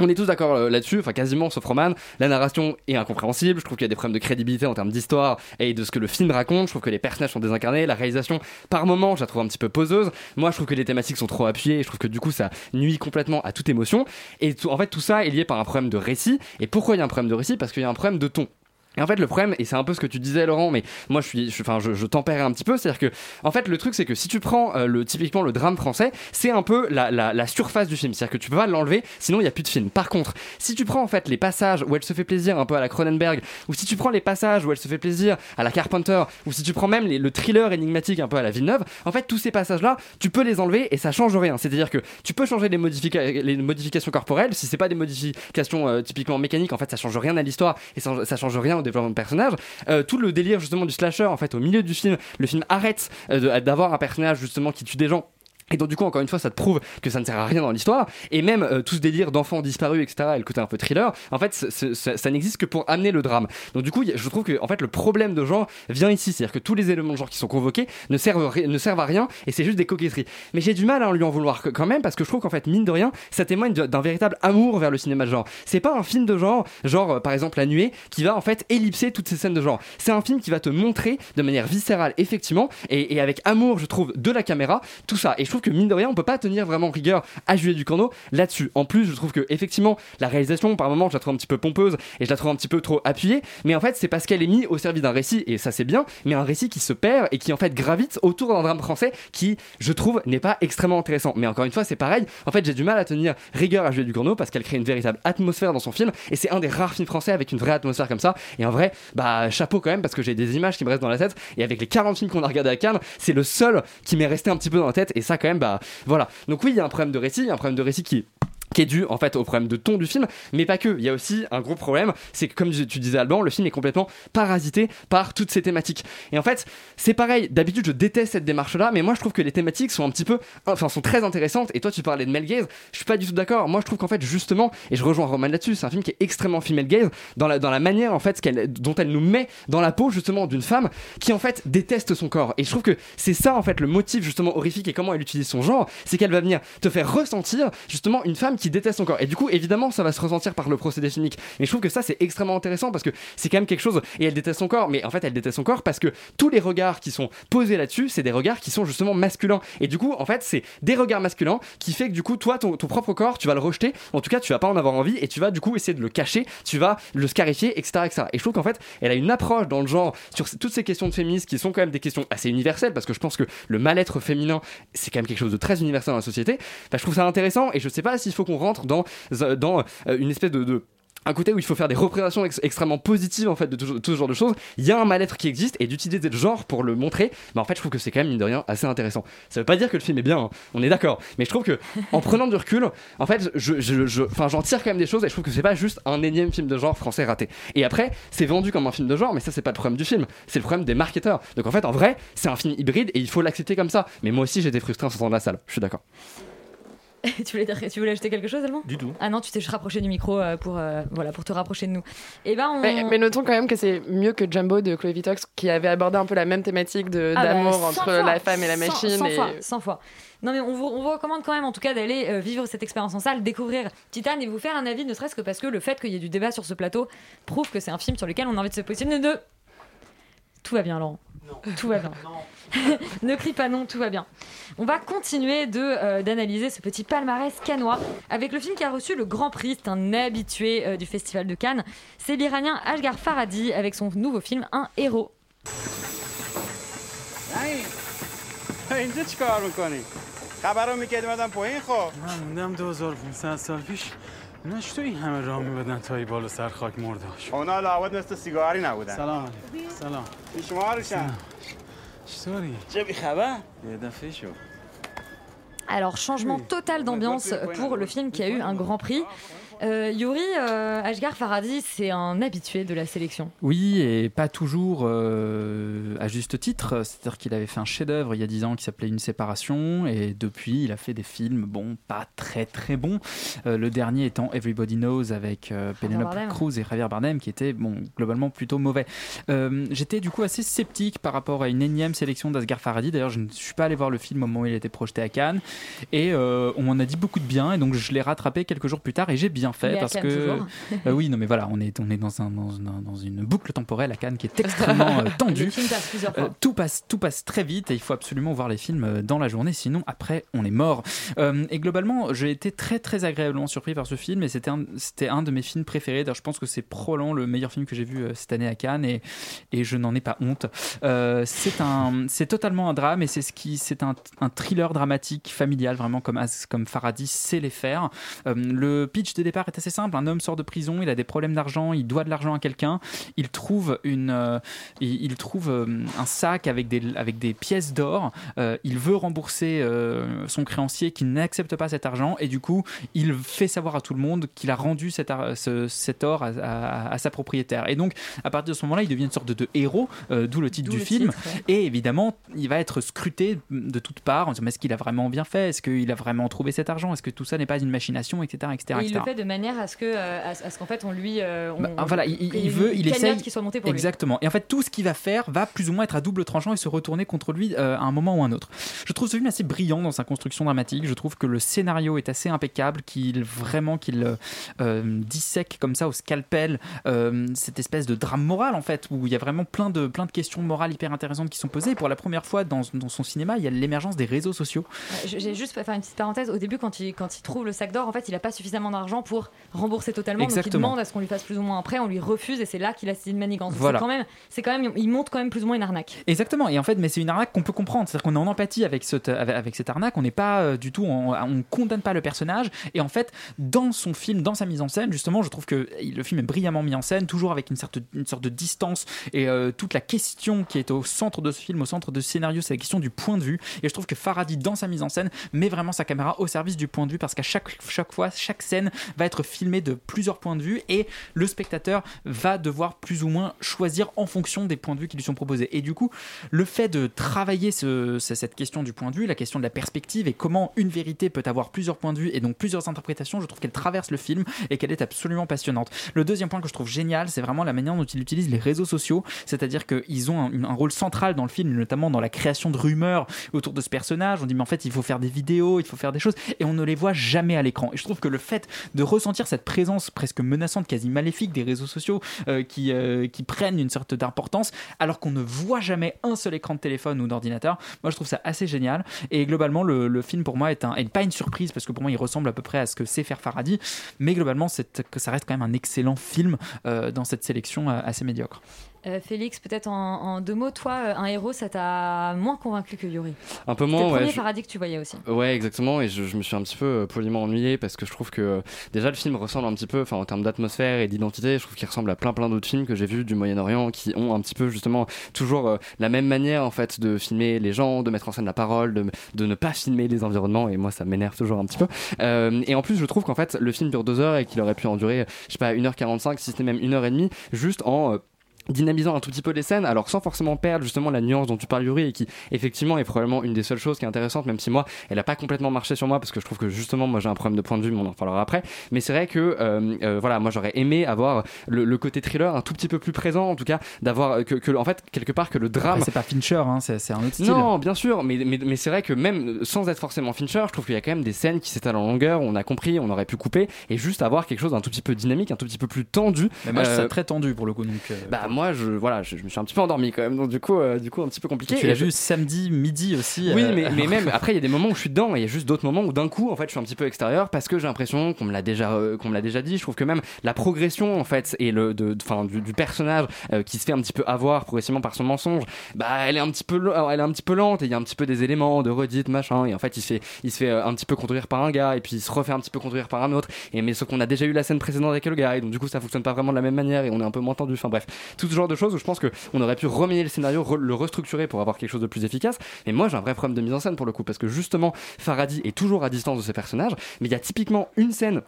on est tous d'accord euh, là-dessus, enfin quasiment sauf Roman. La narration est incompréhensible. Je trouve qu'il y a des problèmes de crédibilité en termes d'histoire et de ce que le film raconte. Je trouve que les personnages sont désincarnés. La réalisation, par moments, je la trouve un petit peu poseuse. Moi, je trouve que les thématiques sont trop appuyées. Je trouve que du coup, ça nuit complètement à toute émotion. Et en fait, tout ça est lié par un problème de récit. Et pourquoi il y a un problème de récit? Parce qu'il y a un problème de ton. Et en fait, le problème, et c'est un peu ce que tu disais, Laurent, mais moi, je suis, enfin, je, tempère un petit peu, c'est-à-dire que, en fait, le truc, c'est que si tu prends euh, le, typiquement le drame français, c'est un peu la, la, surface du film, c'est-à-dire que tu peux pas l'enlever, sinon il y a plus de film. Par contre, si tu prends en fait les passages où elle se fait plaisir un peu à la Cronenberg, ou si tu prends les passages où elle se fait plaisir à la Carpenter, ou si tu prends même les- le thriller énigmatique un peu à la Villeneuve, en fait, tous ces passages-là, tu peux les enlever et ça change rien. C'est-à-dire que tu peux changer les, les modifications corporelles, si c'est pas des modifications euh, typiquement mécaniques, en fait, ça change rien à l'histoire et ça, ça change rien développement de personnage. Euh, tout le délire justement du slasher, en fait, au milieu du film, le film arrête euh, d'avoir un personnage justement qui tue des gens. Et donc du coup encore une fois ça te prouve que ça ne sert à rien dans l'histoire. Et même euh, tout ce délire d'enfants disparus etc et le côté un peu thriller en fait ça, n'existe que pour amener le drame. Donc du coup je trouve que en fait le problème de genre vient ici. C'est à dire que tous les éléments de genre qui sont convoqués ne servent, ne servent à rien et c'est juste des coquetteries. Mais j'ai du mal à lui en vouloir quand même parce que je trouve qu'en fait mine de rien ça témoigne d'un véritable amour vers le cinéma de genre. C'est pas un film de genre genre euh, par exemple La Nuée qui va en fait ellipser toutes ces scènes de genre. C'est un film qui va te montrer de manière viscérale effectivement et, et avec amour je trouve de la caméra tout ça. Et je trouve que mine de rien on peut pas tenir vraiment rigueur à Juliette Ducournau là-dessus. En plus je trouve que effectivement la réalisation par moment je la trouve un petit peu pompeuse et je la trouve un petit peu trop appuyée. Mais en fait c'est parce qu'elle est mise au service d'un récit et ça c'est bien mais un récit qui se perd et qui en fait gravite autour d'un drame français qui je trouve n'est pas extrêmement intéressant. Mais encore une fois c'est pareil. En fait j'ai du mal à tenir rigueur à Juliette Ducournau parce qu'elle crée une véritable atmosphère dans son film et c'est un des rares films français avec une vraie atmosphère comme ça. Et en vrai bah chapeau quand même parce que j'ai des images qui me restent dans la tête et avec les 40 films qu'on a regardé à Cannes c'est le seul qui m'est resté un petit peu dans la tête et ça quand même bah voilà. Donc oui il y a un problème de récit il y a un problème de récit qui qui est dû en fait au problème de ton du film, mais pas que. Il y a aussi un gros problème, c'est que comme tu disais Alban, le film est complètement parasité par toutes ces thématiques. Et en fait, c'est pareil. D'habitude, je déteste cette démarche-là, mais moi, je trouve que les thématiques sont un petit peu, enfin, sont très intéressantes. Et toi, tu parlais de Mel Gaze, je suis pas du tout d'accord. Moi, je trouve qu'en fait, justement, et je rejoins Roman là-dessus, c'est un film qui est extrêmement female gaze dans la dans la manière en fait qu'elle, dont elle nous met dans la peau justement d'une femme qui en fait déteste son corps. Et je trouve que c'est ça en fait le motif justement horrifique et comment elle utilise son genre, c'est qu'elle va venir te faire ressentir justement une femme qui déteste son corps. Et du coup, évidemment, ça va se ressentir par le procédé chimique. Mais je trouve que ça, c'est extrêmement intéressant parce que c'est quand même quelque chose. Et elle déteste son corps, mais en fait, elle déteste son corps parce que tous les regards qui sont posés là-dessus, c'est des regards qui sont justement masculins. Et du coup, en fait, c'est des regards masculins qui fait que du coup, toi, ton, ton propre corps, tu vas le rejeter. En tout cas, tu vas pas en avoir envie et tu vas du coup essayer de le cacher, tu vas le scarifier, etc., etc. Et je trouve qu'en fait, elle a une approche dans le genre sur toutes ces questions de féminisme qui sont quand même des questions assez universelles parce que je pense que le mal-être féminin, c'est quand même quelque chose de très universel dans la société. Je trouve ça intéressant et je sais pas s'il faut qu'on rentre dans, dans euh, une espèce de- de un côté où il faut faire des représentations ex- extrêmement positives en fait de tout, tout ce genre de choses. Il y a un mal-être qui existe et d'utiliser le genre pour le montrer, mais en fait je trouve que c'est quand même mine de rien assez intéressant. Ça veut pas dire que le film est bien, hein, on est d'accord, mais je trouve que en prenant du recul, en fait, je, je, je- enfin j'en tire quand même des choses et je trouve que c'est pas juste un énième film de genre français raté. Et après, c'est vendu comme un film de genre, mais ça c'est pas le problème du film, c'est le problème des marketeurs. Donc en fait, en vrai, c'est un film hybride et il faut l'accepter comme ça. Mais moi aussi j'étais frustré en sortant de la salle. Je suis d'accord. tu, voulais, tu voulais ajouter quelque chose, Allemand Du tout. Ah non, tu t'es juste rapproché du micro euh, pour, euh, voilà, pour te rapprocher de nous. Et ben, on... Mais, mais notons quand même que c'est mieux que Jumbo de Chloé Vitox qui avait abordé un peu la même thématique de- Ah bah, d'amour 100 entre fois, la femme et la 100 machine. 100 et... fois, 100 fois. Non mais on vous, on vous recommande quand même en tout cas d'aller euh, vivre cette expérience en salle, découvrir Titan et vous faire un avis, ne serait-ce que parce que le fait qu'il y ait du débat sur ce plateau prouve que c'est un film sur lequel on a envie de se positionner. Ne... Tout va bien Laurent. Tout va bien. ne crie pas non, tout va bien. On va continuer de euh, d'analyser ce petit palmarès canois avec le film qui a reçu le Grand Prix. C'est un habitué euh, du Festival de Cannes. C'est l'Iranien Ashgar Farhadi avec son nouveau film Un héros. اینجا چیکار میکنی؟ خبر رو میکردی مدن پایین خب من موندم 2500 سال پیش اینا تو این همه راه میبدن تا ای بالا سر خاک مرداش اونا لابد مثل سیگاری نبودن سلام علیکم. سلام شما روشن چطوری؟ چه بیخبر؟ یه دفعه شو Alors, changement total d'ambiance pour le film qui a eu un grand prix. Euh, Yuri, euh, Ashgar Farhadi, c'est un habitué de la sélection. Oui, et pas toujours euh, à juste titre. C'est-à-dire qu'il avait fait un chef-d'œuvre il y a 10 ans qui s'appelait Une séparation, et depuis, il a fait des films, bon, pas très très bons. Euh, le dernier étant Everybody Knows avec Penelope. Cruz et Javier Bardem, qui était, bon, globalement plutôt mauvais. J'étais du coup assez sceptique par rapport à une énième sélection d'Asghar Farhadi. D'ailleurs, je ne suis pas allé voir le film au moment où il était projeté à Cannes, et on m'en a dit beaucoup de bien, et donc je l'ai rattrapé quelques jours plus tard, et j'ai bien Fait parce que. Euh, oui, non, mais voilà, on est on est dans un dans, un- dans une boucle temporelle à Cannes qui est extrêmement euh, tendue. Passe. Euh, tout passe tout passe très vite et il faut absolument voir les films dans la journée, sinon après on est mort. Et globalement, j'ai été très très agréablement surpris par ce film et c'était un c'était un de mes films préférés. D'ailleurs, je pense que c'est probablement le meilleur film que j'ai vu cette année à Cannes et et je n'en ai pas honte. C'est un c'est totalement un drame et c'est ce qui c'est un, un thriller dramatique familial vraiment comme comme Faradi sait les faire. Le pitch de départ est assez simple. Un homme sort de prison, il a des problèmes d'argent, il doit de l'argent à quelqu'un. Il trouve une, euh, il, il trouve euh, un sac avec des avec des pièces d'or. Euh, il veut rembourser son créancier qui n'accepte pas cet argent et du coup il fait savoir à tout le monde qu'il a rendu cet, ar- ce- cet or à, à- à sa propriétaire. Et donc à partir de ce moment-là, il devient une sorte de, de héros, d'où le titre du le film. titre, ouais. Et évidemment, il va être scruté de toutes parts en disant mais est-ce qu'il a vraiment bien fait? Est-ce qu'il a vraiment trouvé cet argent? Est-ce que tout ça n'est pas une machination, etc., etc., Et il etc. le fait de manière à ce que, euh, à, à ce qu'en fait, on lui, euh, on, Bah, voilà, il, il- il veut, il essaye. qui soit montée pour lui. Exactement. Et en fait, tout ce qu'il va faire va plus ou moins être à double tranchant et se retourner contre lui euh, à un moment ou un autre. Je trouve ce film assez brillant dans sa construction dramatique. Je trouve que le scénario est assez impeccable, qu'il vraiment qu'il euh, dissèque comme ça au scalpel euh, cette espèce de drame moral en fait, où il y a vraiment plein de plein de questions morales hyper intéressantes qui sont posées. Et pour la première fois dans, dans son cinéma, il y a l'émergence des réseaux sociaux. J'ai juste fait faire une petite parenthèse. Au début, quand il, quand il trouve le sac d'or, en fait, il n'a pas suffisamment d'argent pour rembourser totalement. Donc, il Exactement. demande à ce qu'on lui fasse plus ou moins un prêt. On lui refuse et c'est là qu'il a une manigance. Voilà. C'est quand même, c'est quand même, il montre quand même plus ou moins une arnaque. Exactement, et en fait, mais c'est une arnaque qu'on peut comprendre, c'est-à-dire qu'on est en empathie avec cette, avec, cette arnaque, on n'est pas euh, du tout, en- on condamne pas le personnage, et en fait, dans son film, dans sa mise en scène, justement, je trouve que le film est brillamment mis en scène, toujours avec une sorte, une sorte de distance, et euh, toute la question qui est au centre de ce film, au centre de ce scénario, c'est la question du point de vue, et je trouve que Faradi, dans sa mise en scène, met vraiment sa caméra au service du point de vue, parce qu'à chaque, chaque fois, chaque scène va être filmée de plusieurs points de vue, et le spectateur va devoir plus ou moins choisir en fonction des points de vue qui lui sont proposés. Et du coup, le fait de travailler ce- ce- cette question du point de vue, la question de la perspective et comment une vérité peut avoir plusieurs points de vue et donc plusieurs interprétations, je trouve qu'elle traverse le film et qu'elle est absolument passionnante. Le deuxième point que je trouve génial, c'est vraiment la manière dont il utilise les réseaux sociaux, c'est-à-dire qu'ils ont un, un rôle central dans le film, notamment dans la création de rumeurs autour de ce personnage. On dit mais en fait il faut faire des vidéos, il faut faire des choses et on ne les voit jamais à l'écran. Et je trouve que le fait de ressentir cette présence presque menaçante, quasi maléfique des réseaux sociaux euh, qui, euh, qui prennent une sorte d'importance alors qu'on ne voit jamais un seul écran de téléphone ou d'ordinateur. Moi, je trouve ça assez génial. Et globalement, le, film pour moi est, un, pas une surprise parce que pour moi, il ressemble à peu près à ce que sait faire Faradi. Mais globalement, que ça reste quand même un excellent film euh, dans cette sélection assez médiocre. Euh, Félix, peut-être en, en deux mots, toi, euh, un héros, ça t'a moins convaincu que Yuri. Un peu moins, le ouais. premier je- Faradi que tu voyais aussi. Ouais, exactement. Et je, je me suis un petit peu euh, poliment ennuyé parce que je trouve que euh, déjà le film ressemble un petit peu, enfin en termes d'atmosphère et d'identité, je trouve qu'il ressemble à plein plein d'autres films que j'ai vus du Moyen-Orient qui ont un petit peu justement toujours la même manière en fait de filmer les gens, de mettre en scène la parole, de, de ne pas filmer les environnements. Et moi, ça m'énerve toujours un petit peu. Et en plus, je trouve qu'en fait le film dure deux heures et qu'il aurait pu en durer, je sais pas, 1h45, si c'était même 1h30, juste en dynamisant un tout petit peu les scènes, alors sans forcément perdre justement la nuance dont tu parles Yuri et qui effectivement est probablement une des seules choses qui est intéressante, même si moi elle a pas complètement marché sur moi parce que je trouve que justement moi j'ai un problème de point de vue, mais on en parlera après. Mais c'est vrai que euh, euh, voilà, moi j'aurais aimé avoir le, le côté thriller un tout petit peu plus présent, en tout cas d'avoir que, que en fait quelque part que le drame. Après, c'est pas Fincher, hein, c'est c'est un autre style. Non, bien sûr, mais, mais, mais c'est vrai que même sans être forcément Fincher, je trouve qu'il y a quand même des scènes qui s'étalent en longueur, on a compris, on aurait pu couper, et juste avoir quelque chose d'un tout petit peu dynamique, un tout petit peu plus tendu. Mais moi, je Euh, ça très tendu pour le coup. Donc, euh, bah moi, je, voilà, je, je me suis un petit peu endormi quand même, donc du coup, euh, du coup un petit peu compliqué. tu l'as je- vu samedi midi aussi. oui, euh, mais, mais même après, il y a des moments où je suis dedans et il y a juste d'autres moments où d'un coup, en fait, je suis un petit peu extérieur parce que j'ai l'impression qu'on me l'a déjà, euh, qu'on me l'a déjà dit. Je trouve que même la progression, en fait, et le, de, du, du personnage qui se fait un petit peu avoir progressivement par son mensonge, bah, elle est un petit peu, elle est un petit peu lente et il y a un petit peu des éléments de redite, machin. Et en fait, il se fait, il se fait un petit peu conduire par un gars et puis il se refait un petit peu conduire par un autre. Et mais sauf qu'on a déjà eu la scène précédente avec le gars et donc du coup, ça fonctionne pas vraiment de la même manière et on est un peu moins tendu. Enfin bref, tout, genre de choses où je pense qu'on aurait pu remanier le scénario, le restructurer pour avoir quelque chose de plus efficace. Mais moi, j'ai un vrai problème de mise en scène pour le coup, parce que justement, Faradi est toujours à distance de ses personnages, mais il y a typiquement une scène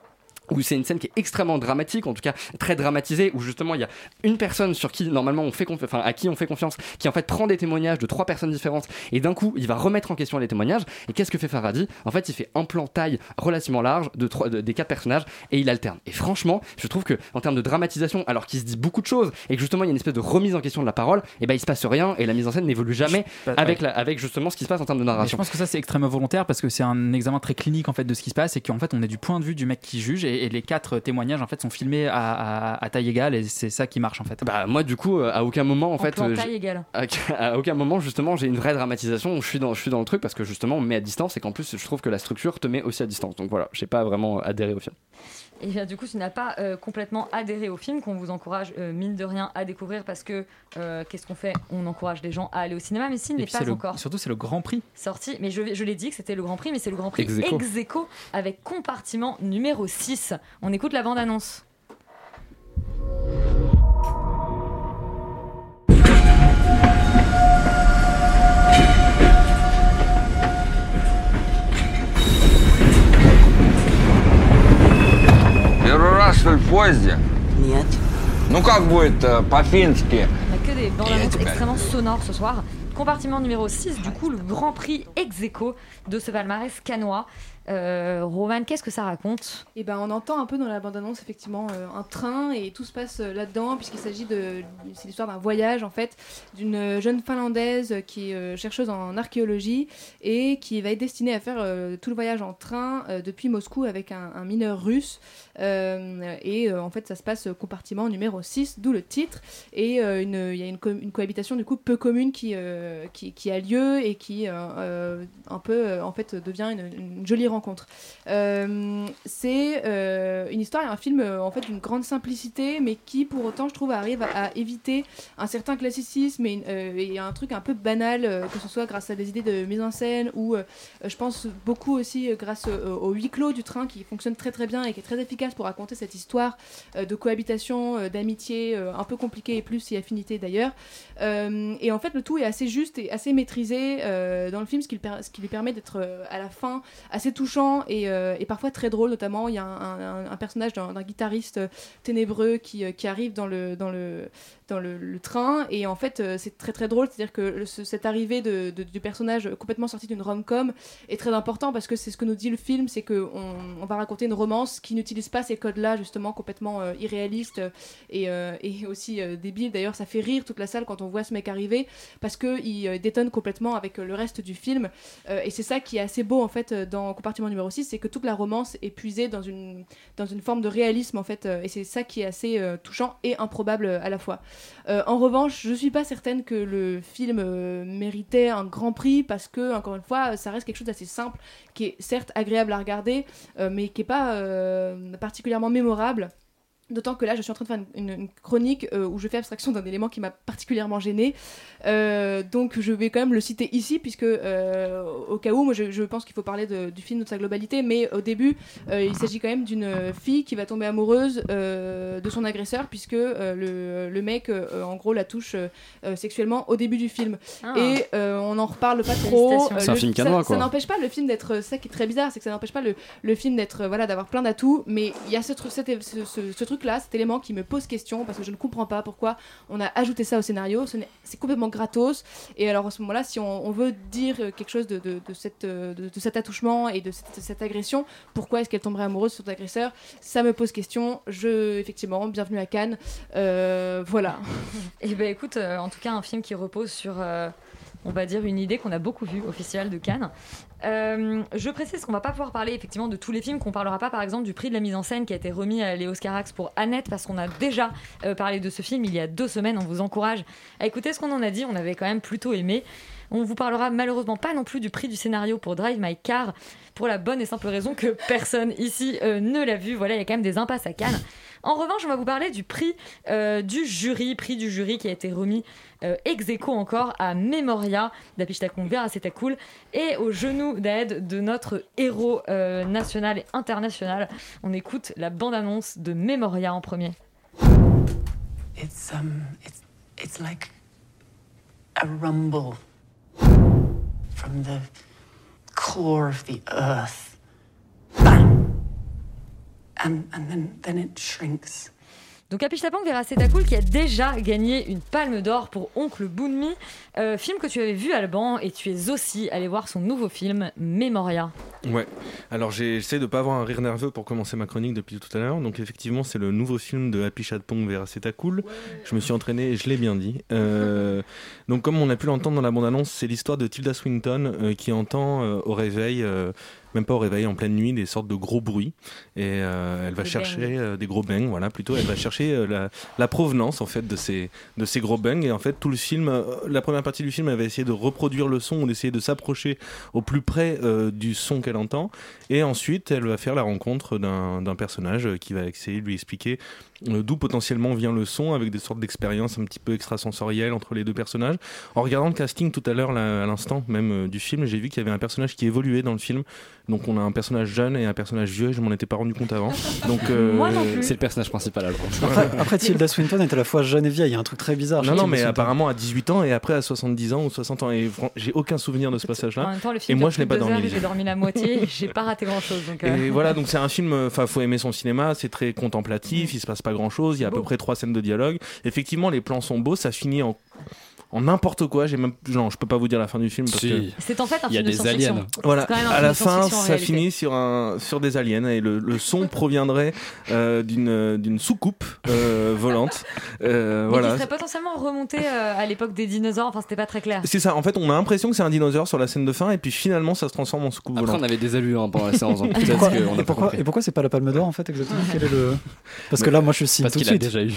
où c'est une scène qui est extrêmement dramatique, en tout cas très dramatisée, où justement il y a une personne sur qui normalement on fait enfin à qui on fait confiance, qui en fait prend des témoignages de trois personnes différentes, et d'un coup il va remettre en question les témoignages. Et qu'est-ce que fait Faradi? En fait, il fait un plan taille relativement large de trois, de- des quatre personnages et il alterne. Et franchement, je trouve que en termes de dramatisation, alors qu'il se dit beaucoup de choses et que justement il y a une espèce de remise en question de la parole, et ben il se passe rien et la mise en scène n'évolue jamais avec ouais. la- avec justement ce qui se passe en termes de Mais je narration. pense que ça c'est extrêmement volontaire parce que c'est un examen très clinique en fait de ce qui se passe et qu'en fait on est du point de vue du mec qui juge et, et les quatre témoignages en fait sont filmés à, à- à taille égale et c'est ça qui marche en fait. Bah moi du coup euh, à aucun moment en, En fait plan euh, taille j'ai- égale. à, à aucun moment justement j'ai une vraie dramatisation où je suis dans je suis dans le truc parce que justement on me met à distance et qu'en plus je trouve que la structure te met aussi à distance donc voilà j'ai pas vraiment adhéré au film Et bien du coup, tu n'as pas euh, complètement adhéré au film qu'on vous encourage, euh, mine de rien, à découvrir parce que euh, qu'est-ce qu'on fait? On encourage les gens à aller au cinéma, mais s'il Et n'est pas le- encore surtout c'est le Grand Prix. sorti, mais je, je l'ai dit que c'était le Grand Prix, mais c'est le Grand Prix Ex aequo. ex aequo avec compartiment numéro 6. On écoute la bande-annonce. Первый раз, что ли, в поезде? Нет. Ну как будет э, по-фински? On n'a que des bandes annonces Эти, extrêmement sonores ce soir. Compartiment numéro 6, du coup, le Grand Prix ex aequo de ce palmarès canois. Euh, Roman, qu'est-ce que ça raconte Et ben on entend un peu dans la bande-annonce effectivement euh, un train et tout se passe euh, là-dedans puisqu'il s'agit de c'est l'histoire d'un voyage en fait d'une euh, jeune finlandaise qui est chercheuse en archéologie et qui va être destinée à faire tout le voyage en train depuis Moscou avec un, mineur russe. Et en fait ça se passe compartiment numéro 6 d'où le titre. Et il y a une, co- une cohabitation du coup peu commune qui, qui, a lieu et qui un peu en fait devient une, une jolie rencontre. Euh, c'est euh, une histoire et un film euh, en fait d'une grande simplicité, mais qui pour autant je trouve arrive à, éviter un certain classicisme et, un truc un peu banal, que ce soit grâce à des idées de mise en scène ou je pense beaucoup aussi grâce au huis clos du train qui fonctionne très très bien et qui est très efficace pour raconter cette histoire de cohabitation, d'amitié, un peu compliquée et plus si affinité d'ailleurs. Et en fait, le tout est assez juste et assez maîtrisé dans le film, ce qui, ce qui lui permet d'être à la fin assez touchant et, euh, et parfois très drôle. Notamment, il y a un, personnage d'un guitariste euh, ténébreux qui, euh, qui arrive dans le, dans le, train et en fait, euh, c'est très très drôle. C'est-à-dire que cette arrivée du personnage complètement sorti d'une rom-com est très important parce que c'est ce que nous dit le film, c'est qu'on on va raconter une romance qui n'utilise pas ces codes-là, justement complètement euh, irréalistes et, euh, aussi euh, débiles. D'ailleurs, ça fait rire toute la salle quand on voit ce mec arriver parce qu'il détonne complètement avec le reste du film. Et c'est ça qui est assez beau en fait dans compartiment numéro 6, c'est que toute la romance est puisée dans une, dans une forme de réalisme en fait. et c'est ça qui est assez touchant et improbable à la fois. Euh, en revanche, je suis pas certaine que le film euh, méritait un grand prix parce que, encore une fois, ça reste quelque chose d'assez simple, qui est certes agréable à regarder, euh, mais qui est pas particulièrement mémorable. D'autant que là, je suis en train de faire une, une- une chronique euh, où je fais abstraction d'un élément qui m'a particulièrement gêné. donc, je vais quand même le citer ici, puisque euh, au cas où, moi, je, je pense qu'il faut parler de- du film de sa globalité. Mais au début, euh, il s'agit quand même d'une fille qui va tomber amoureuse euh, de son agresseur, puisque euh, le, le mec, euh, en gros, la touche euh, euh, sexuellement au début du film. Ah. Et euh, on n'en reparle pas trop. Euh, C'est un le- film ça- canois, ça quoi. n'empêche pas le film d'être. Ça qui est très bizarre, c'est que ça n'empêche pas le, le film d'être euh, voilà d'avoir plein d'atouts, mais il y a ce, truc- cet- ce, ce- ce truc-là, cet élément qui me pose question parce que je ne comprends pas pourquoi on a ajouté ça au scénario. C'est complètement gratos. Et alors à ce moment-là, si on, veut dire quelque chose de, de, cette, euh, de, cet attouchement et de cette, agression, pourquoi est-ce qu'elle tomberait amoureuse de son agresseur? Ça me pose question. Je, effectivement, bienvenue à Cannes. Euh, voilà. Eh ben écoute, euh, en tout cas, un film qui repose sur, on va dire, une idée qu'on a beaucoup vue au Festival de Cannes. Euh, je précise qu'on va pas pouvoir parler effectivement de tous les films, qu'on parlera pas par exemple du prix de la mise en scène qui a été remis à Léo Scarax pour Annette, parce qu'on a déjà euh, parlé de ce film il y a deux semaines. On vous encourage à écouter ce qu'on en a dit. On avait quand même plutôt aimé. On vous parlera malheureusement pas non plus du prix du scénario pour Drive My Car, pour la bonne et simple raison que personne ici euh, ne l'a vu. Voilà, il y a quand même des impasses à Cannes. En revanche, on va vous parler du prix euh, du jury, prix du jury qui a été remis euh, ex aequo encore à Memoria d'Apishtakon Vera, c'était cool, et au genou d'aide de notre héros national et international. On écoute la bande-annonce de Memoria en premier. It's um, it's rumble from the core of the earth. Bang! And, and then, then it shrinks. Donc Apichatpong Veracetacul qui a déjà gagné une palme d'or pour Oncle Boonmi, euh, film que tu avais vu Alban et tu es aussi allé voir son nouveau film Memoria. Ouais, alors j'ai- j'essaie de pas avoir un rire nerveux pour commencer ma chronique depuis tout à l'heure. Donc effectivement, c'est le nouveau film de Happy Chatpong vers Cool. Je me suis entraîné et je l'ai bien dit. Euh, donc comme on a pu l'entendre dans la bande-annonce, c'est l'histoire de Tilda Swinton euh, qui entend euh, au réveil, euh, même pas au réveil, en pleine nuit, des sortes de gros bruits. Et euh, elle va Des chercher euh, des gros bangs, voilà, plutôt. Elle va chercher euh, la, la provenance en fait de ces, de ces gros bangs. Et en fait, tout le film, la première partie du film, elle va essayer de reproduire le son ou d'essayer de s'approcher au plus près du son qu'elle entend. Et ensuite, elle va faire la rencontre d'un personnage qui va essayer de lui expliquer d'où potentiellement vient le son, avec des sortes d'expériences un petit peu extrasensorielles entre les deux personnages. En regardant le casting tout à l'heure, à l'instant même euh, du film, j'ai vu qu'il y avait un personnage qui évoluait dans le film. Donc on a un personnage jeune et un personnage vieux, je m'en étais pas rendu compte avant. Donc euh, C'est le personnage principal, alors. Après, après, Tilda Swinton est à la fois jeune et vieille. Il y a un truc très bizarre. Non, non, mais Swinton. apparemment à 18 ans et après à 70 ans ou 60 ans. Et j'ai aucun souvenir de ce En passage-là. même temps, le Et moi, je n'ai pas dormi. J'ai dormi la moitié, j'ai pas raté grand chose. Donc, euh, Et voilà, donc c'est un film, enfin, faut aimer son cinéma, c'est très contemplatif, il se passe pas grand chose, il y a à peu près trois scènes de dialogue. Effectivement, les plans sont beaux, ça finit en. En n'importe quoi, j'ai même non, je peux pas vous dire la fin du film parce Si. que C'est en fait un Il y a film de des science-fiction. aliens. voilà, C'est quand même un à la fin, ça réalité. finit sur un sur des aliens et le, le son proviendrait euh, d'une d'une soucoupe euh, volante. Euh, Mais voilà. qui serait potentiellement remonté euh, à l'époque des dinosaures, enfin c'était pas très clair. C'est ça. En fait, on a l'impression que c'est un dinosaure sur la scène de fin et puis finalement, ça se transforme en soucoupe Après, volante. on avait des allures hein, pendant la séance. donc Et pourquoi, et a pas pourquoi, et pourquoi c'est pas la Palme d'Or en fait exactement Quel est le... Parce que là, moi, je signe Parce tout de qu'il a déjà eu.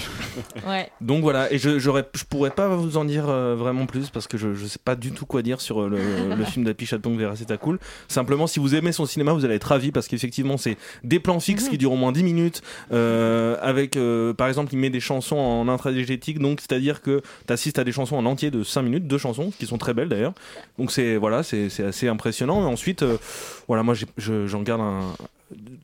Ouais. Donc voilà, et je, j'aurais, je pourrais pas vous en dire euh, vraiment plus parce que je, sais pas du tout quoi dire sur le, le film d'Happy Chatong Vera C'est cool. Simplement, si vous aimez son cinéma, vous allez être ravi parce qu'effectivement, c'est des plans fixes qui durent au moins 10 minutes. euh, avec, euh, par exemple, il met des chansons en intradiégétique, donc c'est-à-dire que tu assistes à des chansons en entier de 5 minutes, deux chansons qui sont très belles d'ailleurs. Donc c'est voilà, c'est, assez impressionnant. Et ensuite, voilà, moi j'en garde un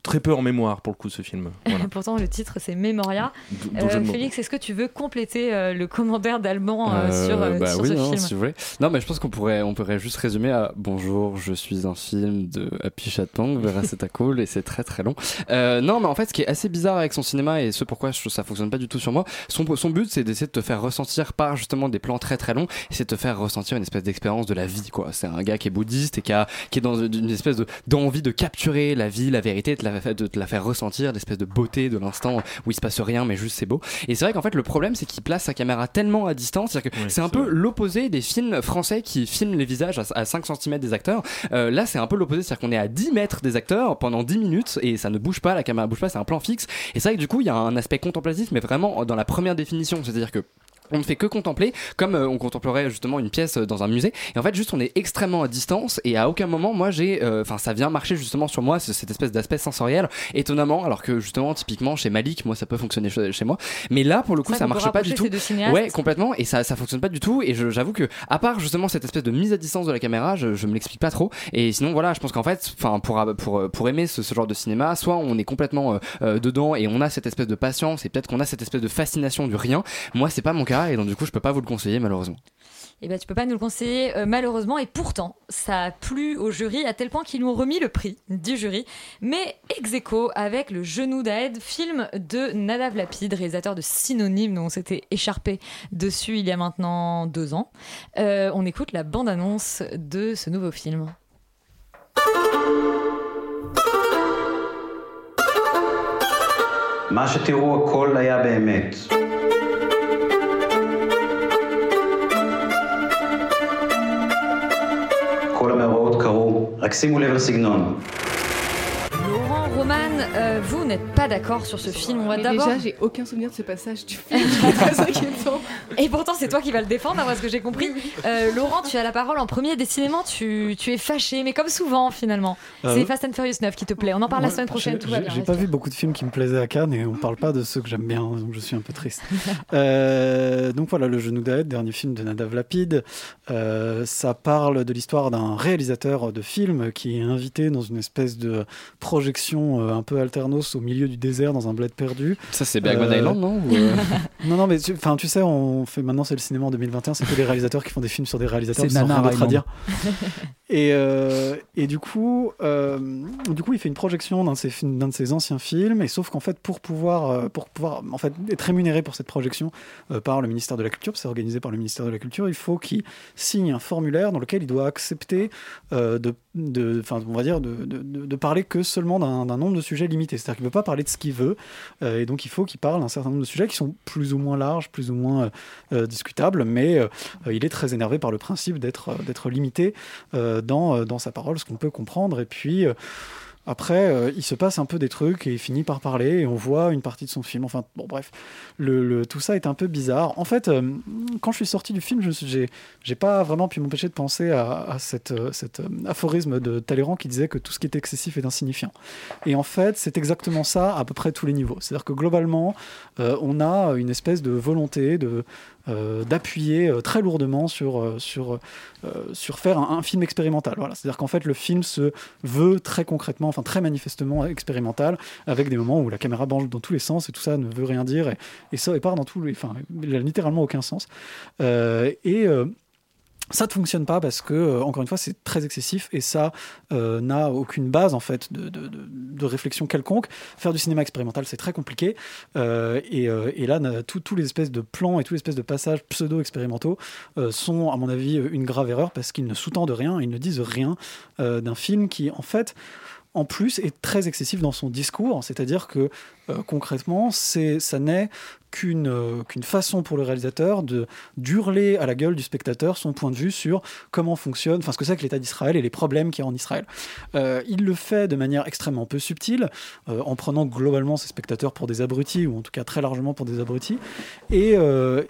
très peu en mémoire pour le coup ce film. Voilà. Pourtant, le titre c'est Memoria. D'où- Euh. Félix, est-ce que tu veux compléter euh, le commentaire d'Alban euh, Euh, sur, euh, bah sur oui, ce non, film si vous voulez. Non, mais je pense qu'on pourrait, on pourrait juste résumer à Bonjour, je suis un film de Happy Chatong, Vera c'est cool et c'est très très long. Euh, non, mais en fait, ce qui est assez bizarre avec son cinéma et ce pourquoi je, ça fonctionne pas du tout sur moi, son, son but c'est d'essayer de te faire ressentir par justement des plans très très longs et c'est de te faire ressentir une espèce d'expérience de la vie, quoi. C'est un gars qui est bouddhiste et qui, a, qui est dans une espèce de, d'envie de capturer la vie, la vérité, de te la, de te la faire ressentir, l'espèce de beauté de l'instant où il se passe rien mais juste c'est beau. Et c'est vrai qu'en fait, le problème c'est qu'il place sa caméra tellement à distance, c'est-à-dire que Oui, c'est un peu l'opposé des films français qui filment les visages à, à 5 cm des acteurs. Euh, là, c'est un peu l'opposé, c'est-à-dire qu'on est à 10 mètres des acteurs pendant 10 minutes et ça ne bouge pas, la caméra bouge pas, c'est un plan fixe. Et c'est vrai que du coup, il y a un aspect contemplatif, mais vraiment dans la première définition, c'est-à-dire que on ne fait que contempler comme euh, on contemplerait justement une pièce euh, dans un musée. Et en fait juste on est extrêmement à distance et à aucun moment moi j'ai euh, enfin ça vient marcher justement sur moi ce- cette espèce d'aspect sensoriel étonnamment alors que justement typiquement chez Malik moi ça peut fonctionner chez chez moi. Mais là pour le coup ça marche pas du tout. ouais complètement et ça ça fonctionne pas du tout et j'avoue que à part justement cette espèce de mise à distance de la caméra je, je me l'explique pas trop. Et sinon voilà je pense qu'en fait enfin pour pour pour aimer ce, ce genre de cinéma soit on est complètement dedans et on a cette espèce de patience et peut-être qu'on a cette espèce de fascination du rien. Moi c'est pas mon cas et donc du coup je peux pas vous le conseiller malheureusement. Eh ben, tu peux pas nous le conseiller euh, malheureusement et pourtant ça a plu au jury à tel point qu'ils nous ont remis le prix du jury. Mais ex aequo avec le genou d'Aed film de Nadav Lapid réalisateur de Synonyme dont on s'était écharpé dessus il y a maintenant deux ans. Euh, on écoute la bande annonce de ce nouveau film כל המאורעות קרו, רק שימו לב לסגנון. Euh, vous n'êtes pas d'accord sur ce film on va Mais d'abord déjà, j'ai aucun souvenir de ce passage du film. C'est très inquiétant. Et pourtant, c'est toi qui vas le défendre, d'après ce que j'ai compris. Euh, Laurent, tu as la parole en premier. Décidément, tu, tu es fâché, mais comme souvent, finalement. Euh, C'est Fast and Furious 9 qui te plaît. On en parle la semaine prochaine, j'ai- tout va j'ai- bien. J'ai pas vu beaucoup de films qui me plaisaient à Cannes et on parle pas de ceux que j'aime bien, donc je suis un peu triste. Euh, donc voilà, Le Genou d'Aed, dernier film de Nadav Lapid. Euh, ça parle de l'histoire d'un réalisateur de film qui est invité dans une espèce de projection un peu alternos au milieu du désert dans un bled perdu. Ça, c'est Bergman Island, non Ou, euh Non, non, mais tu, enfin, tu sais, on fait maintenant c'est le cinéma en 2021, c'est que les réalisateurs qui font des films sur des réalisateurs C'est qui rien d'autre à dire. Et, euh, et du coup, euh, du coup, il fait une projection d'un de ses, films- d'un de ses anciens films. Et sauf qu'en fait, pour pouvoir, euh, pour pouvoir en fait, être rémunéré pour cette projection euh, par le ministère de la Culture, c'est organisé par le ministère de la Culture, il faut qu'il signe un formulaire dans lequel il doit accepter euh, de, de, enfin, on va dire, de, de, de- de parler que seulement d'un d'un nombre de sujets C'est-à-dire qu'il ne peut pas parler de ce qu'il veut. Euh, et donc, il faut qu'il parle d'un certain nombre de sujets qui sont plus ou moins larges, plus ou moins euh, euh, discutables. Mais il est très énervé par le principe d'être limité dans, dans sa parole, ce qu'on peut comprendre. Et puis. Après, euh, il se passe un peu des trucs et il finit par parler et on voit une partie de son film. Enfin, bon, bref, tout ça est un peu bizarre. En fait, euh, quand je suis sorti du film, je j'ai pas vraiment pu m'empêcher de penser à, euh, cet aphorisme de Talleyrand qui disait que tout ce qui est excessif est insignifiant. Et en fait, c'est exactement ça à peu près tous les niveaux. C'est-à-dire que globalement, on a une espèce de volonté de euh, d'appuyer euh, très lourdement sur, euh, sur, sur faire un, film expérimental. Voilà. C'est-à-dire qu'en fait, le film se veut très concrètement, enfin très manifestement expérimental, avec des moments où la caméra branche dans tous les sens et tout ça ne veut rien dire et, ça et part dans tous les, enfin, il a littéralement aucun sens. Et ça ne fonctionne pas parce que, euh, encore une fois, c'est très excessif et ça euh, n'a aucune base en fait de, de- de- réflexion quelconque. Faire du cinéma expérimental, c'est très compliqué. Euh, et, et là, tous les espèces de plans et tous les espèces de passages pseudo-expérimentaux sont, à mon avis, une grave erreur parce qu'ils ne sous-tendent rien, ils ne disent rien d'un film qui, en fait, en plus, est très excessif dans son discours. C'est-à-dire que, euh, concrètement, c'est, ça n'est qu'une euh, qu'une façon pour le réalisateur de d'hurler à la gueule du spectateur son point de vue sur comment fonctionne, enfin ce que c'est que l'État d'Israël et les problèmes qu'il y a en Israël. Euh, il le fait de manière extrêmement peu subtile, en prenant globalement ses spectateurs pour des abrutis, ou en tout cas très largement pour des abrutis, et,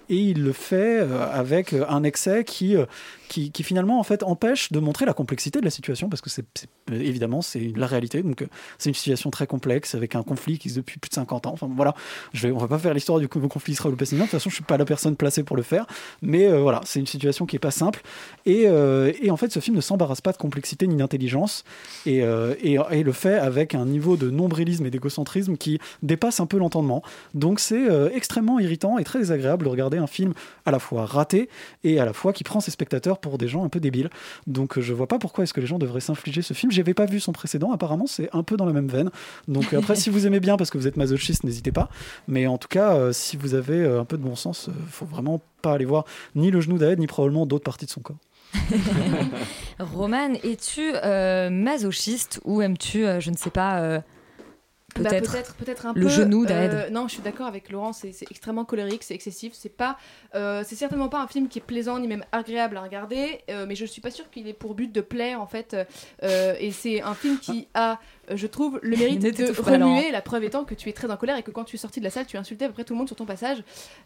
il le fait avec un excès qui, qui, finalement en fait empêche de montrer la complexité de la situation, parce que c'est évidemment c'est la réalité, donc c'est une situation très complexe avec un conflit qui se depuis plus de 50 ans. Enfin voilà, je vais, on va pas faire l'histoire du conflit israélo-palestinien. De toute façon, je suis pas la personne placée pour le faire, mais euh, voilà, c'est une situation qui est pas simple. Et, euh, et en fait, ce film ne s'embarrasse pas de complexité ni d'intelligence, et, euh, et, et le fait avec un niveau de nombrilisme et d'égocentrisme qui dépasse un peu l'entendement. Donc c'est euh, extrêmement irritant et très désagréable de regarder un film à la fois raté et à la fois qui prend ses spectateurs pour des gens un peu débiles. Donc je vois pas pourquoi est-ce que les gens devraient s'infliger ce film. J'avais pas vu son précédent. Apparemment, c'est un peu dans la même veine. Donc après, si vous aimez bien parce que vous êtes masochiste, n'hésitez pas. Mais en tout cas, euh, si vous avez euh, un peu de bon sens, euh, faut vraiment pas aller voir ni le genou d'Aed, ni probablement d'autres parties de son corps. Roman, es-tu euh, masochiste ou aimes-tu, euh, je ne sais pas, euh, Bah, peut-être peut-être peut-être un le peu, genou d'Aed euh, non, je suis d'accord avec Laurent, c'est extrêmement colérique, c'est excessif, c'est pas, euh, c'est certainement pas un film qui est plaisant ni même agréable à regarder, euh, mais je suis pas sûre qu'il ait pour but de plaire en fait, euh, et c'est un film qui a, euh, je trouve, le mérite de remuer. La preuve étant que tu es très en colère et que quand tu es sorti de la salle, tu insultais à peu près tout le monde sur ton passage.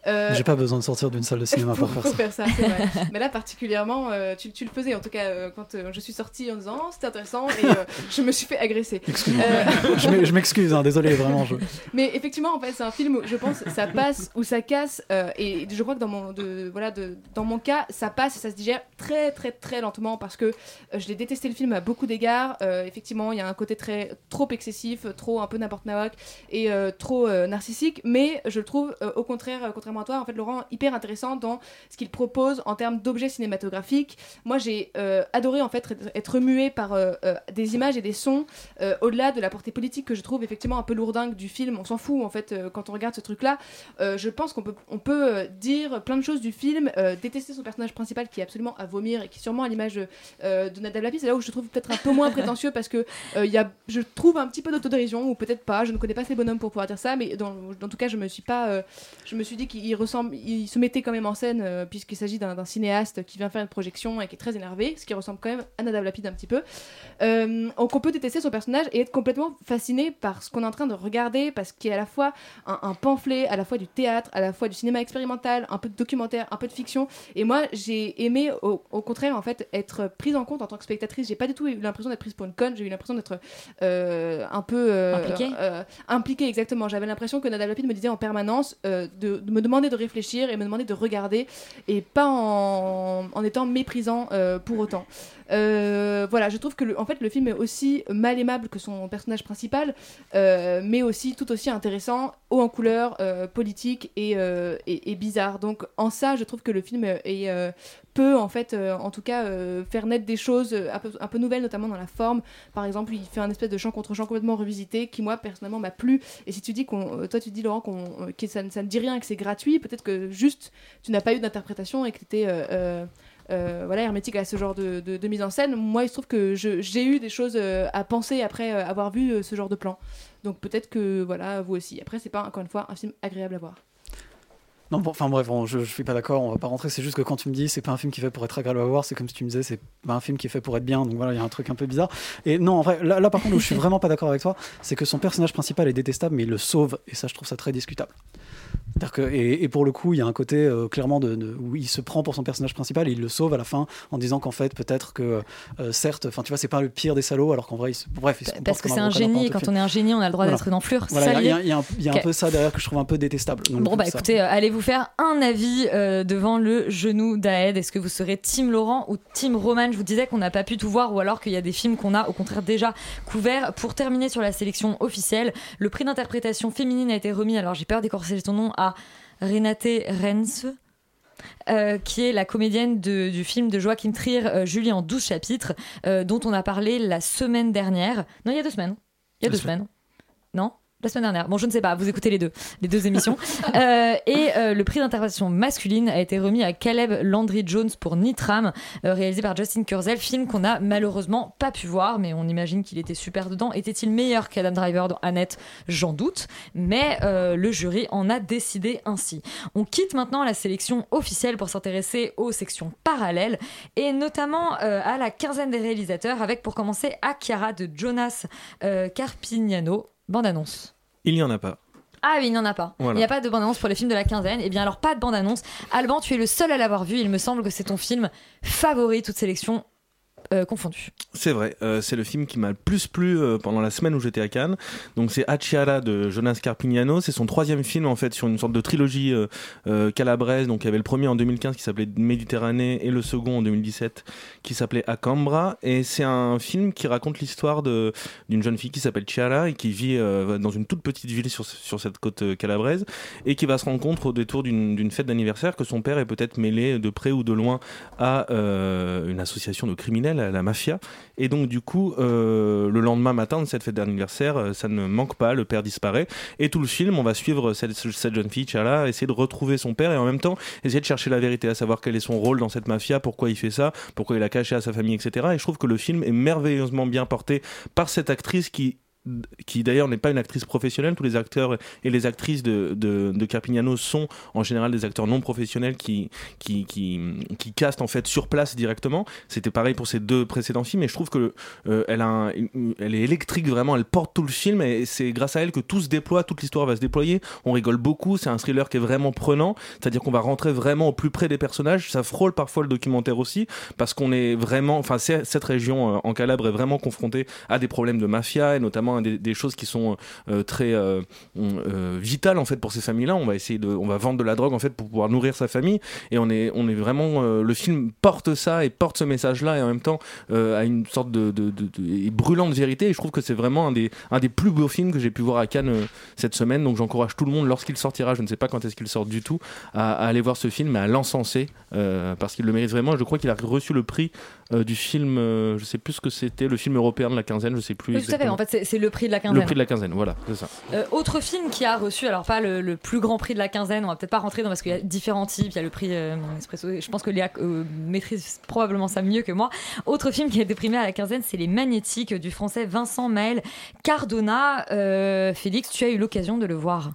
Euh, J'ai pas besoin de sortir d'une salle de cinéma pour, pour, faire ça. c'est vrai. Mais là, particulièrement, euh, tu, tu le faisais. En tout cas, euh, quand euh, je suis sortie en disant oh, c'était intéressant et euh, je me suis fait agresser. Excuse-moi. Euh, Je m'ex- je m'excuse, hein, désolé, vraiment. Je... mais effectivement, en fait, c'est un film où je pense ça passe ou ça casse. euh, et je crois que dans mon, de, voilà, de, dans mon cas, ça passe et ça se digère très, très, très lentement parce que euh, je l'ai détesté le film à beaucoup d'égards. Euh, effectivement, il y a un côté très trop excessif, trop un peu n'importe nawak et euh, trop euh, narcissique. Mais je le trouve, euh, au contraire, contrairement à toi, en fait, Laurent, hyper intéressant dans ce qu'il propose en termes d'objets cinématographiques. Moi, j'ai adoré en fait être- remué par des images et des sons au-delà de la portée politique que je trouve effectivement un peu lourdingue du film. On s'en fout en fait quand on regarde ce truc-là. Je pense qu'on peut, on peut dire plein de choses du film, détester son personnage principal qui est absolument à vomir et qui est sûrement à l'image de Nadav Lapid. C'est là où je trouve peut-être un peu moins prétentieux parce que il y a, je trouve un petit peu d'autodérision ou peut-être pas. Je ne connais pas ces bonhommes pour pouvoir dire ça, mais dans, dans tout cas, je me suis pas, euh, je me suis dit qu'il ressemble, il se mettait quand même en scène euh, puisqu'il s'agit d'un cinéaste qui vient faire une projection et qui est très énervé, ce qui ressemble quand même à Nadav Lapid un petit peu. Euh, donc on peut détester son personnage et être complètement fasciné par ce qu'on est en train de regarder parce qu'il a à la fois un, un pamphlet, à la fois du théâtre, à la fois du cinéma expérimental, un peu de documentaire, un peu de fiction. Et moi, j'ai aimé au, au contraire en fait être prise en compte en tant que spectatrice. J'ai pas du tout eu l'impression d'être prise pour une conne. J'ai eu l'impression d'être euh, un peu euh, Impliquée euh, impliquée exactement. J'avais l'impression que Nadav Lapid me disait en permanence euh, de, de me demander de réfléchir et me demander de regarder et pas en, en étant méprisant euh, pour autant. Euh, voilà, je trouve que le, en fait le film est aussi mal aimable que son personnage principal, euh, mais aussi tout aussi intéressant, haut en couleur, euh, politique et, bizarre. Donc en ça, je trouve que le film est, peut en fait, en tout cas, faire naître des choses un peu, nouvelles, notamment dans la forme. Par exemple, il fait un espèce de chant contre chant complètement revisité qui moi personnellement m'a plu. Et si tu dis qu'on, toi tu dis Laurent qu'on, que ça, ne- ça ne dit rien, que c'est gratuit, peut-être que juste tu n'as pas eu d'interprétation et que tu étais voilà, hermétique à ce genre de, de- de mise en scène. Moi, il se trouve que j'ai eu des choses euh, à penser après euh, avoir vu euh, ce genre de plan. Donc peut-être que voilà, vous aussi. Après, c'est pas encore une fois un film agréable à voir. Non, bon, enfin bref, je, je suis pas d'accord, on va pas rentrer. C'est juste que quand tu me dis c'est pas un film qui est fait pour être agréable à voir, c'est comme si tu me disais c'est pas un film qui est fait pour être bien. Donc voilà, il y a un truc un peu bizarre. Et non, en vrai, là, là, par contre où je suis vraiment pas d'accord avec toi, c'est que son personnage principal est détestable, mais il le sauve. Et ça, je trouve ça très discutable. C'est-à-dire que, et, et pour le coup, il y a un côté euh, clairement de, de- où il se prend pour son personnage principal et il le sauve à la fin en disant qu'en fait, peut-être que, euh, certes, enfin, tu vois, c'est pas le pire des salauds, alors qu'en vrai, il se, bref, il se Parce que c'est un connard génie, quand on est un génie, on a le droit Voilà. d'être une enflure. Voilà, il y a, y est. il y a un, y a un peu ça derrière que je trouve un peu détestable. Donc, Bon, bah ça- écoutez, euh, allez vous faire un avis devant le genou d'Aed. Est-ce que vous serez Team Laurent ou Team Roman? Je vous disais qu'on n'a pas pu tout voir ou alors qu'il y a des films qu'on a au contraire déjà couverts. Pour terminer sur la sélection officielle, le prix d'interprétation féminine a été remis, alors j'ai peur d'écorcer son nom, à Renate Rense. euh, qui est la comédienne de- du film de Joachim Trier, euh, Julie en 12 chapitres, euh, dont on a parlé la semaine dernière. Non, il y a deux semaines. Il y a deux semaines. Non? La semaine dernière. Bon, je ne sais pas, vous écoutez les deux, les deux émissions. Euh, et euh, le prix d'interprétation masculine a été remis à Caleb Landry Jones pour Nitram, euh, réalisé par Justin Kurzel, film qu'on a malheureusement pas pu voir, mais on imagine qu'il était super dedans. Était-il meilleur qu'Adam Driver dans Annette? J'en doute, mais le jury en a décidé ainsi. On quitte maintenant la sélection officielle pour s'intéresser aux sections parallèles, et notamment à la quinzaine des réalisateurs, avec pour commencer Akiara de Jonas Carpignano. Bande-annonce. Il n'y en a pas. Ah oui, il n'y en a pas. Voilà. Il n'y a pas de bande-annonce pour les films de la quinzaine. Eh bien alors, pas de bande-annonce. Alban, tu es le seul à l'avoir vu. Il me semble que c'est ton film favori, toute sélection euh. C'est vrai, euh, c'est le film qui m'a le plus plu euh, pendant la semaine où j'étais à Cannes. Donc c'est Acciara de Jonas Carpignano. C'est son troisième film en fait sur une sorte de trilogie calabraise. Donc il y avait le premier en 2015 qui s'appelait Méditerranée et le second en 2017 qui s'appelait Acambra. Et c'est un film qui raconte l'histoire d'une jeune fille qui s'appelle Chiara et qui vit dans une toute petite ville sur, sur cette côte calabraise et qui va se rendre compte au détour d'une fête d'anniversaire que son père est peut-être mêlé de près ou de loin à une association de criminels, la mafia. Et donc, du coup, euh, le lendemain matin de cette fête d'anniversaire, euh, ça ne manque pas, le père disparaît. Et tout le film, on va suivre cette, cette jeune fille, Chala, essayer de retrouver son père et en même temps essayer de chercher la vérité, à savoir quel est son rôle dans cette mafia, pourquoi il fait ça, pourquoi il a caché à sa famille, etc. Et je trouve que le film est merveilleusement bien porté par cette actrice qui qui d'ailleurs n'est pas une actrice professionnelle. Tous les acteurs et les actrices de, de, Carpignano sont en général des acteurs non professionnels qui, qui, qui, qui castent en fait sur place directement. C'était pareil pour ces deux précédents films et je trouve que euh, elle, est électrique vraiment, elle porte tout le film et c'est grâce à elle que tout se déploie, toute l'histoire va se déployer. On rigole beaucoup, c'est un thriller qui est vraiment prenant, c'est-à-dire qu'on va rentrer vraiment au plus près des personnages. Ça frôle parfois le documentaire aussi parce qu'on est vraiment, enfin cette région euh, en Calabre est vraiment confrontée à des problèmes de mafia et notamment à des, choses qui sont euh, très euh, euh, vitales en fait pour ces familles-là. On va essayer de, on va vendre de la drogue en fait pour pouvoir nourrir sa famille et on est, on est vraiment, euh, le film porte ça et porte ce message-là et en même temps euh, à une sorte de, brûlante vérité. Et je trouve que c'est vraiment un des, un des plus beaux films que j'ai pu voir à Cannes euh, cette semaine. Donc j'encourage tout le monde lorsqu'il sortira, je ne sais pas quand est-ce qu'il sort du tout, à, aller voir ce film et à l'encenser euh, parce qu'il le mérite vraiment. Je crois qu'il a reçu le prix euh, du film, euh, je sais plus ce que c'était, le film européen de la quinzaine, je sais plus. Oui, tout à fait. En fait, c'est- le prix de la quinzaine. Le prix de la quinzaine, voilà, c'est ça. Euh, autre film qui a reçu, alors pas le, le plus grand prix de la quinzaine, on va peut-être pas rentrer dans parce qu'il y a différents types, il y a le prix euh, Espresso, je pense que Léa maîtrise probablement ça mieux que moi. Autre film qui a été primé à la quinzaine, c'est Les Magnétiques du français Vincent Maël Cardona. Félix, tu as eu l'occasion de le voir.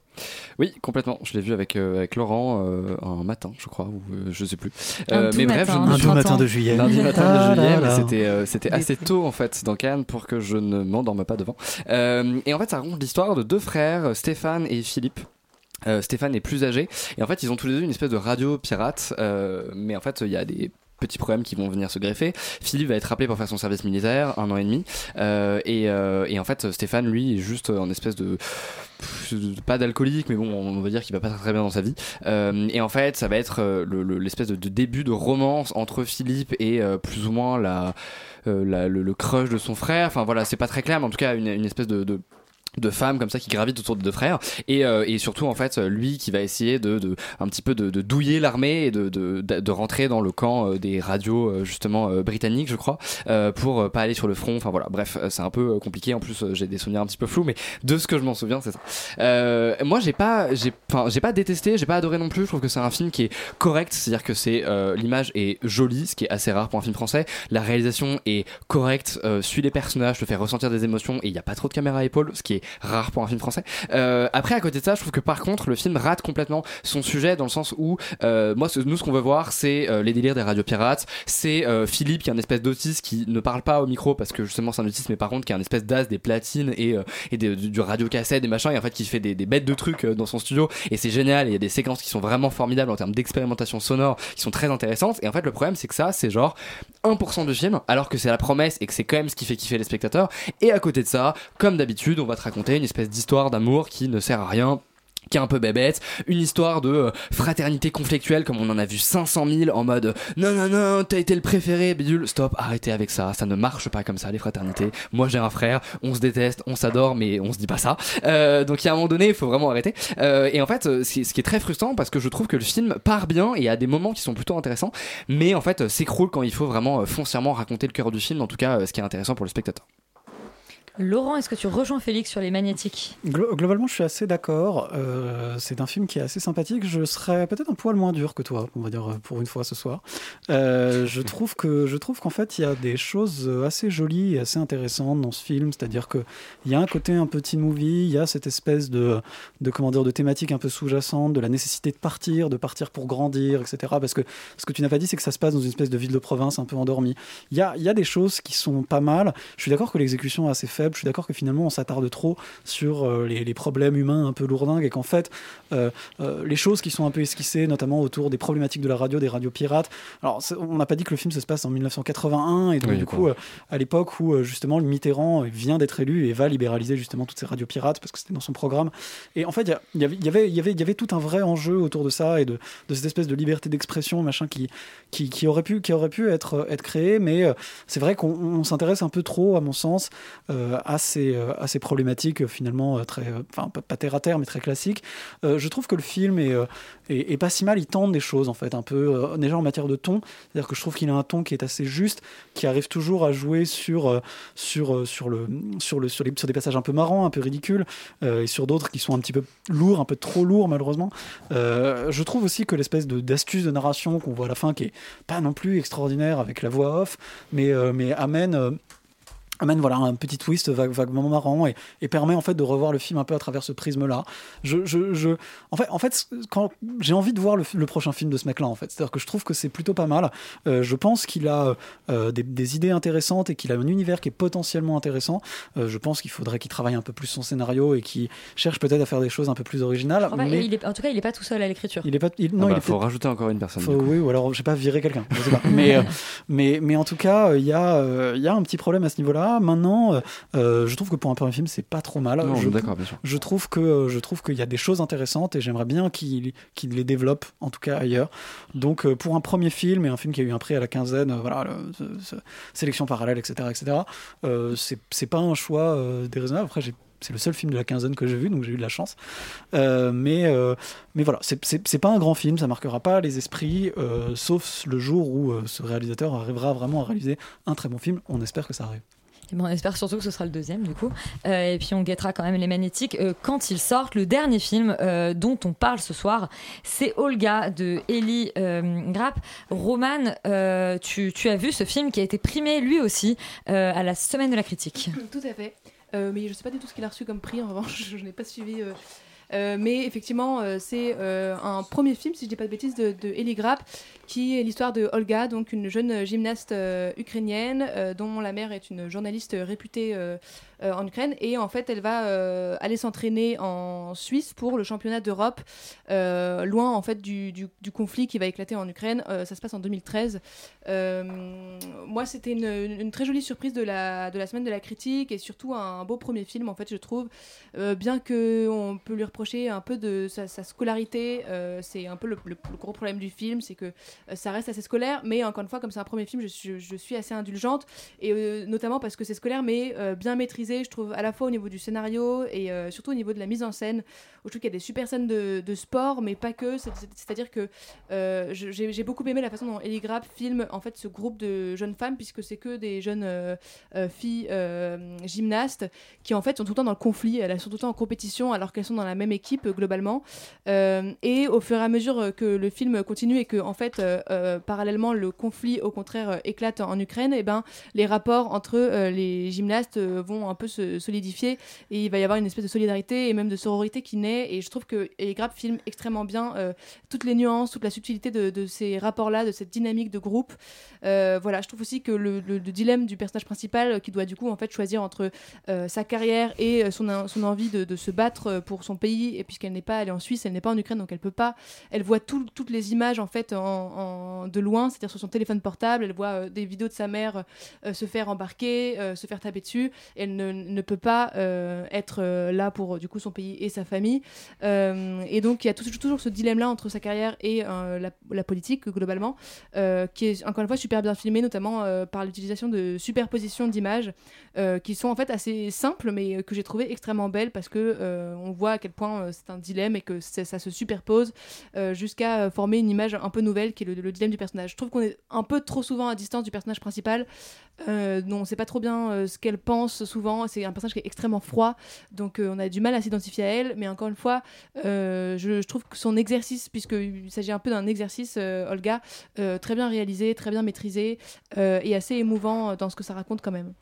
Oui, complètement. Je l'ai vu avec, euh, avec Laurent euh, un matin, je crois, ou euh, je sais plus. Un doux mais bref, matin, je Un doux matin de juillet. Lundi matin Ah de juillet, mais là. c'était euh, c'était assez tôt en fait dans Cannes pour que je ne m'endorme pas devant. Euh, et en fait, ça raconte l'histoire de deux frères, Stéphane et Philippe. Euh, Stéphane est plus âgé et en fait ils ont tous les deux une espèce de radio pirate euh, mais en fait il y a des petits problèmes qui vont venir se greffer. Philippe va être rappelé pour faire son service militaire, un an et demi. Euh, et, euh, et en fait, Stéphane, lui, est juste en espèce de pas d'alcoolique, mais bon, on va dire qu'il va pas très, bien dans sa vie. Euh, et en fait, ça va être le- le- l'espèce de, début de romance entre Philippe et plus ou moins la, le, crush de son frère. Enfin voilà, c'est pas très clair, mais en tout cas, une, espèce de de femmes comme ça qui gravitent autour des deux frères. Et, euh, et surtout en fait lui qui va essayer de, de un petit peu de, de douiller l'armée et de, de, de, de rentrer dans le camp euh, des radios euh, justement euh, britanniques je crois euh, pour pas aller sur le front. Enfin voilà. Bref c'est un peu compliqué. En plus j'ai des souvenirs un petit peu flous mais de ce que je m'en souviens c'est ça. Moi j'ai pas j'ai enfin j'ai pas détesté j'ai pas adoré non plus. Je trouve que c'est un film qui est correct. C'est à dire que c'est l'image est jolie ce qui est assez rare pour un film français. La réalisation est correcte suit les personnages te fait ressentir des émotions et il y a pas trop de caméra à épaule ce qui est rare pour un film français. Euh, après à côté de ça je trouve que par contre le film rate complètement son sujet dans le sens où euh, moi nous ce qu'on veut voir c'est euh, les délires des radios pirates. C'est Philippe qui est un espèce d'autiste qui ne parle pas au micro parce que justement c'est un autiste mais par contre qui est un espèce d'as des platines et, et du, du radio cassette des machins et en fait qui fait des, bêtes de trucs dans son studio. Et c'est génial et il y a des séquences qui sont vraiment formidables en termes d'expérimentation sonore qui sont très intéressantes. Et en fait le problème c'est que ça c'est genre 1% du film alors que c'est la promesse et que c'est quand même ce qui fait kiffer les spectateurs. Et à côté de ça comme d'habitude on va te raconter une espèce d'histoire d'amour qui ne sert à rien qui est un peu bébête, une histoire de euh, fraternité conflictuelle comme on en a vu 500 000 en mode non non non t'as été le préféré bidule. Stop arrêtez avec ça ça ne marche pas comme ça les fraternités. Moi j'ai un frère on se déteste on s'adore mais on se dit pas ça. Euh, donc il y a un moment donné il faut vraiment arrêter. Euh, et en fait ce qui est très frustrant parce que je trouve que le film part bien et a des moments qui sont plutôt intéressants mais en fait s'écroule quand il faut vraiment foncièrement raconter le cœur du film en tout cas ce qui est intéressant pour le spectateur Laurent, est-ce que tu rejoins Félix sur les magnétiques? Glo- Globalement, je suis assez d'accord. Euh, c'est un film qui est assez sympathique. Je serais peut-être un poil moins dur que toi, on va dire euh, pour une fois ce soir. Euh, je trouve que je trouve qu'en fait, il y a des choses assez jolies et assez intéressantes dans ce film. C'est-à-dire que il y a un côté un petit movie, il y a cette espèce de de comment dire de thématique un peu sous-jacente, de la nécessité de partir, de partir pour grandir, etc. Parce que ce que tu n'as pas dit, c'est que ça se passe dans une espèce de ville de province un peu endormie. Il y a il y a des choses qui sont pas mal. Je suis d'accord que l'exécution est assez faible. Je suis d'accord que finalement on s'attarde trop sur euh, les, les problèmes humains un peu lourdingues et qu'en fait euh, euh, les choses qui sont un peu esquissées, notamment autour des problématiques de la radio, des radios pirates. Alors on n'a pas dit que le film se passe en 1981 et donc Oui, du coup à l'époque où justement Mitterrand vient d'être élu et va libéraliser justement toutes ces radios pirates parce que c'était dans son programme. Et en fait il y, avait- y y tout un vrai enjeu autour de ça et de, de cette espèce de liberté d'expression machin qui qui, qui aurait pu qui aurait pu être être créé mais c'est vrai qu'on on s'intéresse un peu trop à mon sens euh, à euh, ces problématiques euh, finalement euh, très euh, enfin pas, terre à terre mais très classiques Euh, je trouve que le film est, euh, est, pas si mal il tente des choses en fait un peu euh, déjà en matière de ton. C'est à dire que je trouve qu'il a un ton qui est assez juste qui arrive toujours à jouer sur euh, sur euh, sur le sur le sur, les, sur des passages un peu marrants un peu ridicules euh, et sur d'autres qui sont un petit peu lourds un peu trop lourds malheureusement. Euh, je trouve aussi que l'espèce de d'astuce de narration qu'on voit à la fin qui est pas non plus extraordinaire avec la voix off mais euh, mais amène euh, amène voilà un petit twist vague- vaguement marrant et, et permet en fait de revoir le film un peu à travers ce prisme là je, je, je- en fait en fait quand j'ai envie de voir le, le prochain film de ce mec là en fait. C'est à dire que je trouve que c'est plutôt pas mal. Euh, je pense qu'il a euh, des, des idées intéressantes et qu'il a un univers qui est potentiellement intéressant. Euh, je pense qu'il faudrait qu'il travaille un peu plus son scénario et qu'il cherche peut-être à faire des choses un peu plus originales Enfin, mais il est- En tout cas, il est pas tout seul à l'écriture. il est pas il- Ah bah, il faut rajouter encore une personne faut- oui, ou alors je sais pas virer quelqu'un. mais, euh, mais mais en tout cas, euh, il y a euh, il y a un petit problème à ce Maintenant, euh, euh, je trouve que pour un premier film, c'est pas trop mal. Non, je, d'accord, bien sûr. Je trouve que euh, je trouve qu'il y a des choses intéressantes et j'aimerais bien qu'il qu'il les développe, en tout cas ailleurs. Donc pour un premier film et un film qui a eu un prix à la quinzaine, voilà, le- sélection parallèle, etc., etc. euh, c'est c'est pas un choix déraisonnable. Après, j'ai c'est le seul film de la quinzaine que j'ai vu, donc j'ai eu de la chance. Euh, mais, euh, mais voilà, c'est- c'est c'est pas un grand film, ça marquera pas les esprits, euh, sauf le jour où ce réalisateur arrivera vraiment à réaliser un très bon film. On espère que ça arrive. Et bon, on espère surtout que ce sera le deuxième du coup. Euh, et puis on guettera quand même les magnétiques euh, quand ils sortent. Le dernier film euh, dont on parle ce soir, c'est Olga de Ellie Grapp. Roman, tu, as vu ce film qui a été primé lui aussi à la semaine de la critique. Tout à fait. Mais je sais pas du tout ce qu'il a reçu comme prix, en revanche, je, n'ai pas suivi. mais effectivement, c'est un premier film, si je dis pas de bêtises, de, de Ellie Grapp, qui est l'histoire de Olga, donc une jeune gymnaste euh, ukrainienne euh, dont la mère est une journaliste réputée euh, en Ukraine. Et en fait, elle va aller s'entraîner en Suisse pour le championnat d'Europe, loin en fait du, conflit qui va éclater en Ukraine. Ça se passe en 2013. Euh, moi, c'était une, très jolie surprise de la, de la semaine de la critique et surtout un beau premier film, en fait, je trouve. Bien que on peut lui reprocher un peu de sa, scolarité, c'est un peu le, le- gros problème du film, c'est que ça reste assez scolaire, mais encore une fois, comme c'est un premier film, je, suis- assez indulgente, et euh, notamment parce que c'est scolaire, mais euh, bien maîtrisé, je trouve, à la fois au niveau du scénario et euh, surtout au niveau de la mise en scène, où je trouve qu'il y a des super scènes de, sport, mais pas que, c'est- c'est- c'est-à-dire que euh, j'ai beaucoup aimé la façon dont Ellie Grapp filme en fait ce groupe de jeunes femmes, puisque c'est que des jeunes euh, euh, filles euh, gymnastes qui en fait sont tout le temps dans le conflit, elles sont tout le temps en compétition alors qu'elles sont dans la même équipe euh, globalement. Euh, et au fur et à mesure euh, que le film continue et que en fait euh, euh, parallèlement le conflit au contraire euh, éclate en Ukraine, et ben les rapports entre euh, les gymnastes euh, vont un peu se solidifier et il va y avoir une espèce de solidarité et même de sororité qui naît. Et je trouve que Ellie Grapp filme extrêmement bien euh, toutes les nuances, toute la subtilité de, ces rapports-là, de cette dynamique de groupe. Euh, voilà, je trouve aussi que le, le- le dilemme du personnage principal, euh, qui doit du coup en fait choisir entre euh, sa carrière et euh, son, en- son envie de, se battre euh, pour son pays, et puisqu'elle n'est pas, est en Suisse, elle n'est pas en Ukraine, donc elle peut pas. Elle voit tout- toutes les images en fait en, de loin, c'est-à-dire sur son téléphone portable. Elle voit euh, des vidéos de sa mère euh, se faire embarquer, euh, se faire taper dessus. Elle ne, peut pas euh, être euh, là pour euh, du coup son pays et sa famille. Euh, et donc il y a tout- toujours ce dilemme-là entre sa carrière et euh, la, politique globalement, euh, qui est encore une fois super bien filmé, notamment euh, par l'utilisation de superpositions d'images euh, qui sont en fait assez simples, mais euh, que j'ai trouvé extrêmement belles parce que euh, on voit à quel point euh, c'est un dilemme et que ça se superpose euh, jusqu'à euh, former une image un peu nouvelle qui le, le dilemme du personnage. Je trouve qu'on est un peu trop souvent à distance du personnage principal, euh, dont on sait pas trop bien euh, ce qu'elle pense souvent. C'est un personnage qui est extrêmement froid, donc euh, on a du mal à s'identifier à elle. Mais encore une fois, euh, je, je trouve que son exercice, puisqu'il s'agit un peu d'un exercice, Olga, très bien réalisé, très bien maîtrisé et assez émouvant dans ce que ça raconte quand même.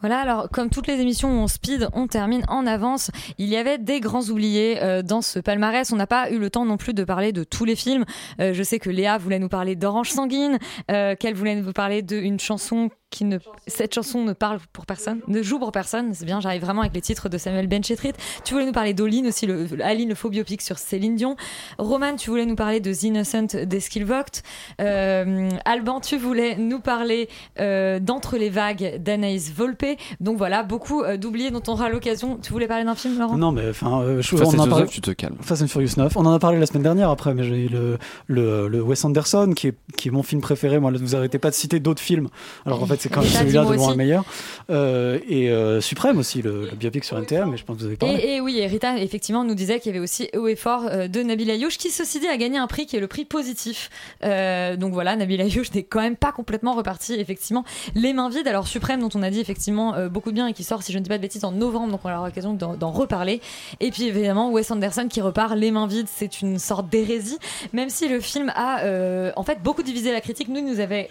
Voilà, alors comme toutes les émissions en speed, on termine en avance. Il y avait des grands oubliés euh, dans ce palmarès. On n'a pas eu le temps non plus de parler de tous les films. Euh, je sais que Léa voulait nous parler d'Orange Sanguine, euh, qu'elle voulait nous parler d'une chanson qui ne... Cette chanson ne parle pour personne, ne joue pour personne. C'est bien, j'arrive vraiment avec les titres de Samuel Benchetrit. Tu voulais nous parler d'Oline aussi, le, Aline, le faux biopic sur Céline Dion. Roman, tu voulais nous parler de The Innocent d'Eskil Vogt. Euh, Alban, tu voulais nous parler euh, d'Entre les vagues d'Anaïs Volpe. Donc voilà, beaucoup euh, d'oubliés dont on aura l'occasion. Tu voulais parler d'un film, Laurent? Non, mais enfin, euh, je, Fast on en tu te calmes. Fast and Furious 9. On en a parlé la semaine dernière après, mais j'ai eu le, le, le Wes Anderson qui est, qui est mon film préféré. Moi, vous arrêtez pas de citer d'autres films. Alors en fait, c'est quand même celui-là de loin le meilleur. Euh, et euh, Suprême aussi, le, le biopic sur NTM, mais je pense que vous avez parlé. Et, et oui, et Rita effectivement nous disait qu'il y avait aussi Haut et Fort euh, de Nabil Ayouch qui ceci dit a gagné un prix qui est le prix positif. Donc voilà, Nabil Ayouch n'est quand même pas complètement reparti effectivement les mains vides. Alors Suprême dont on a dit effectivement beaucoup de bien et qui sort si je ne dis pas de bêtises en novembre, donc on aura l'occasion d'en reparler. Et puis évidemment Wes Anderson qui repart les mains vides, c'est une sorte d'hérésie, même si le film a euh, en fait beaucoup divisé la critique. Nous il nous avait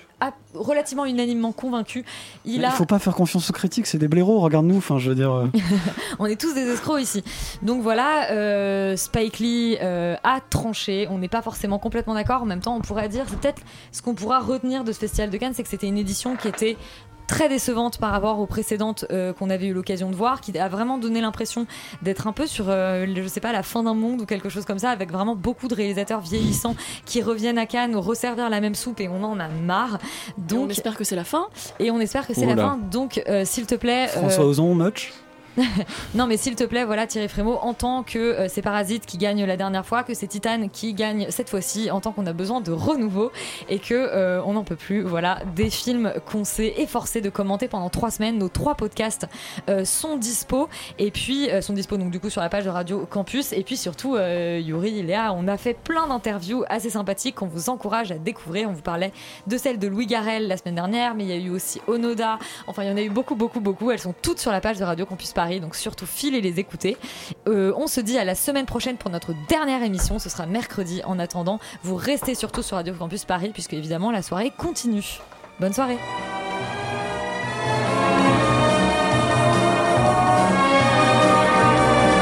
relativement unanimement convaincus. Il Il a faut pas faire confiance aux critiques, c'est des blaireaux, regarde-nous. Enfin, je veux dire. euh, on est tous des escrocs ici. Donc voilà, euh, Spike Lee euh, a tranché. On n'est pas forcément complètement d'accord. En même temps, on pourrait dire, peut-être ce qu'on pourra retenir de ce festival de Cannes, c'est que c'était une édition qui était très décevante par rapport aux précédentes euh, qu'on avait eu l'occasion de voir, qui a vraiment donné l'impression d'être un peu sur, euh, je sais pas, la fin d'un monde ou quelque chose comme ça, avec vraiment beaucoup de réalisateurs vieillissants qui reviennent à Cannes resservir la même soupe et on en a marre. Donc on espère que c'est la fin. Et on espère que c'est la fin. Donc, euh, s'il te plaît. euh, François Ozon, Much. non, mais s'il te plaît, voilà Thierry Frémaux, en tant que euh, c'est Parasite qui gagne la dernière fois, que c'est Titan qui gagne cette fois-ci, en tant qu'on a besoin de renouveau et que euh, on n'en peut plus. Voilà, des films qu'on s'est efforcé de commenter pendant trois semaines. Nos trois podcasts euh, sont dispo et puis sont dispo donc du coup sur la page de Radio Campus et puis surtout Yuri, Léa, on a fait plein d'interviews assez sympathiques qu'on vous encourage à découvrir. On vous parlait de celle de Louis Garrel la semaine dernière, mais il y a eu aussi Onoda. Enfin, il y en a eu beaucoup, beaucoup, beaucoup. Elles sont toutes sur la page de Radio Campus Donc surtout filez les écouter. Euh, on se dit à la semaine prochaine pour notre dernière émission. Ce sera mercredi. En attendant, vous restez surtout sur Radio Campus Paris, puisque évidemment la soirée continue. Bonne soirée.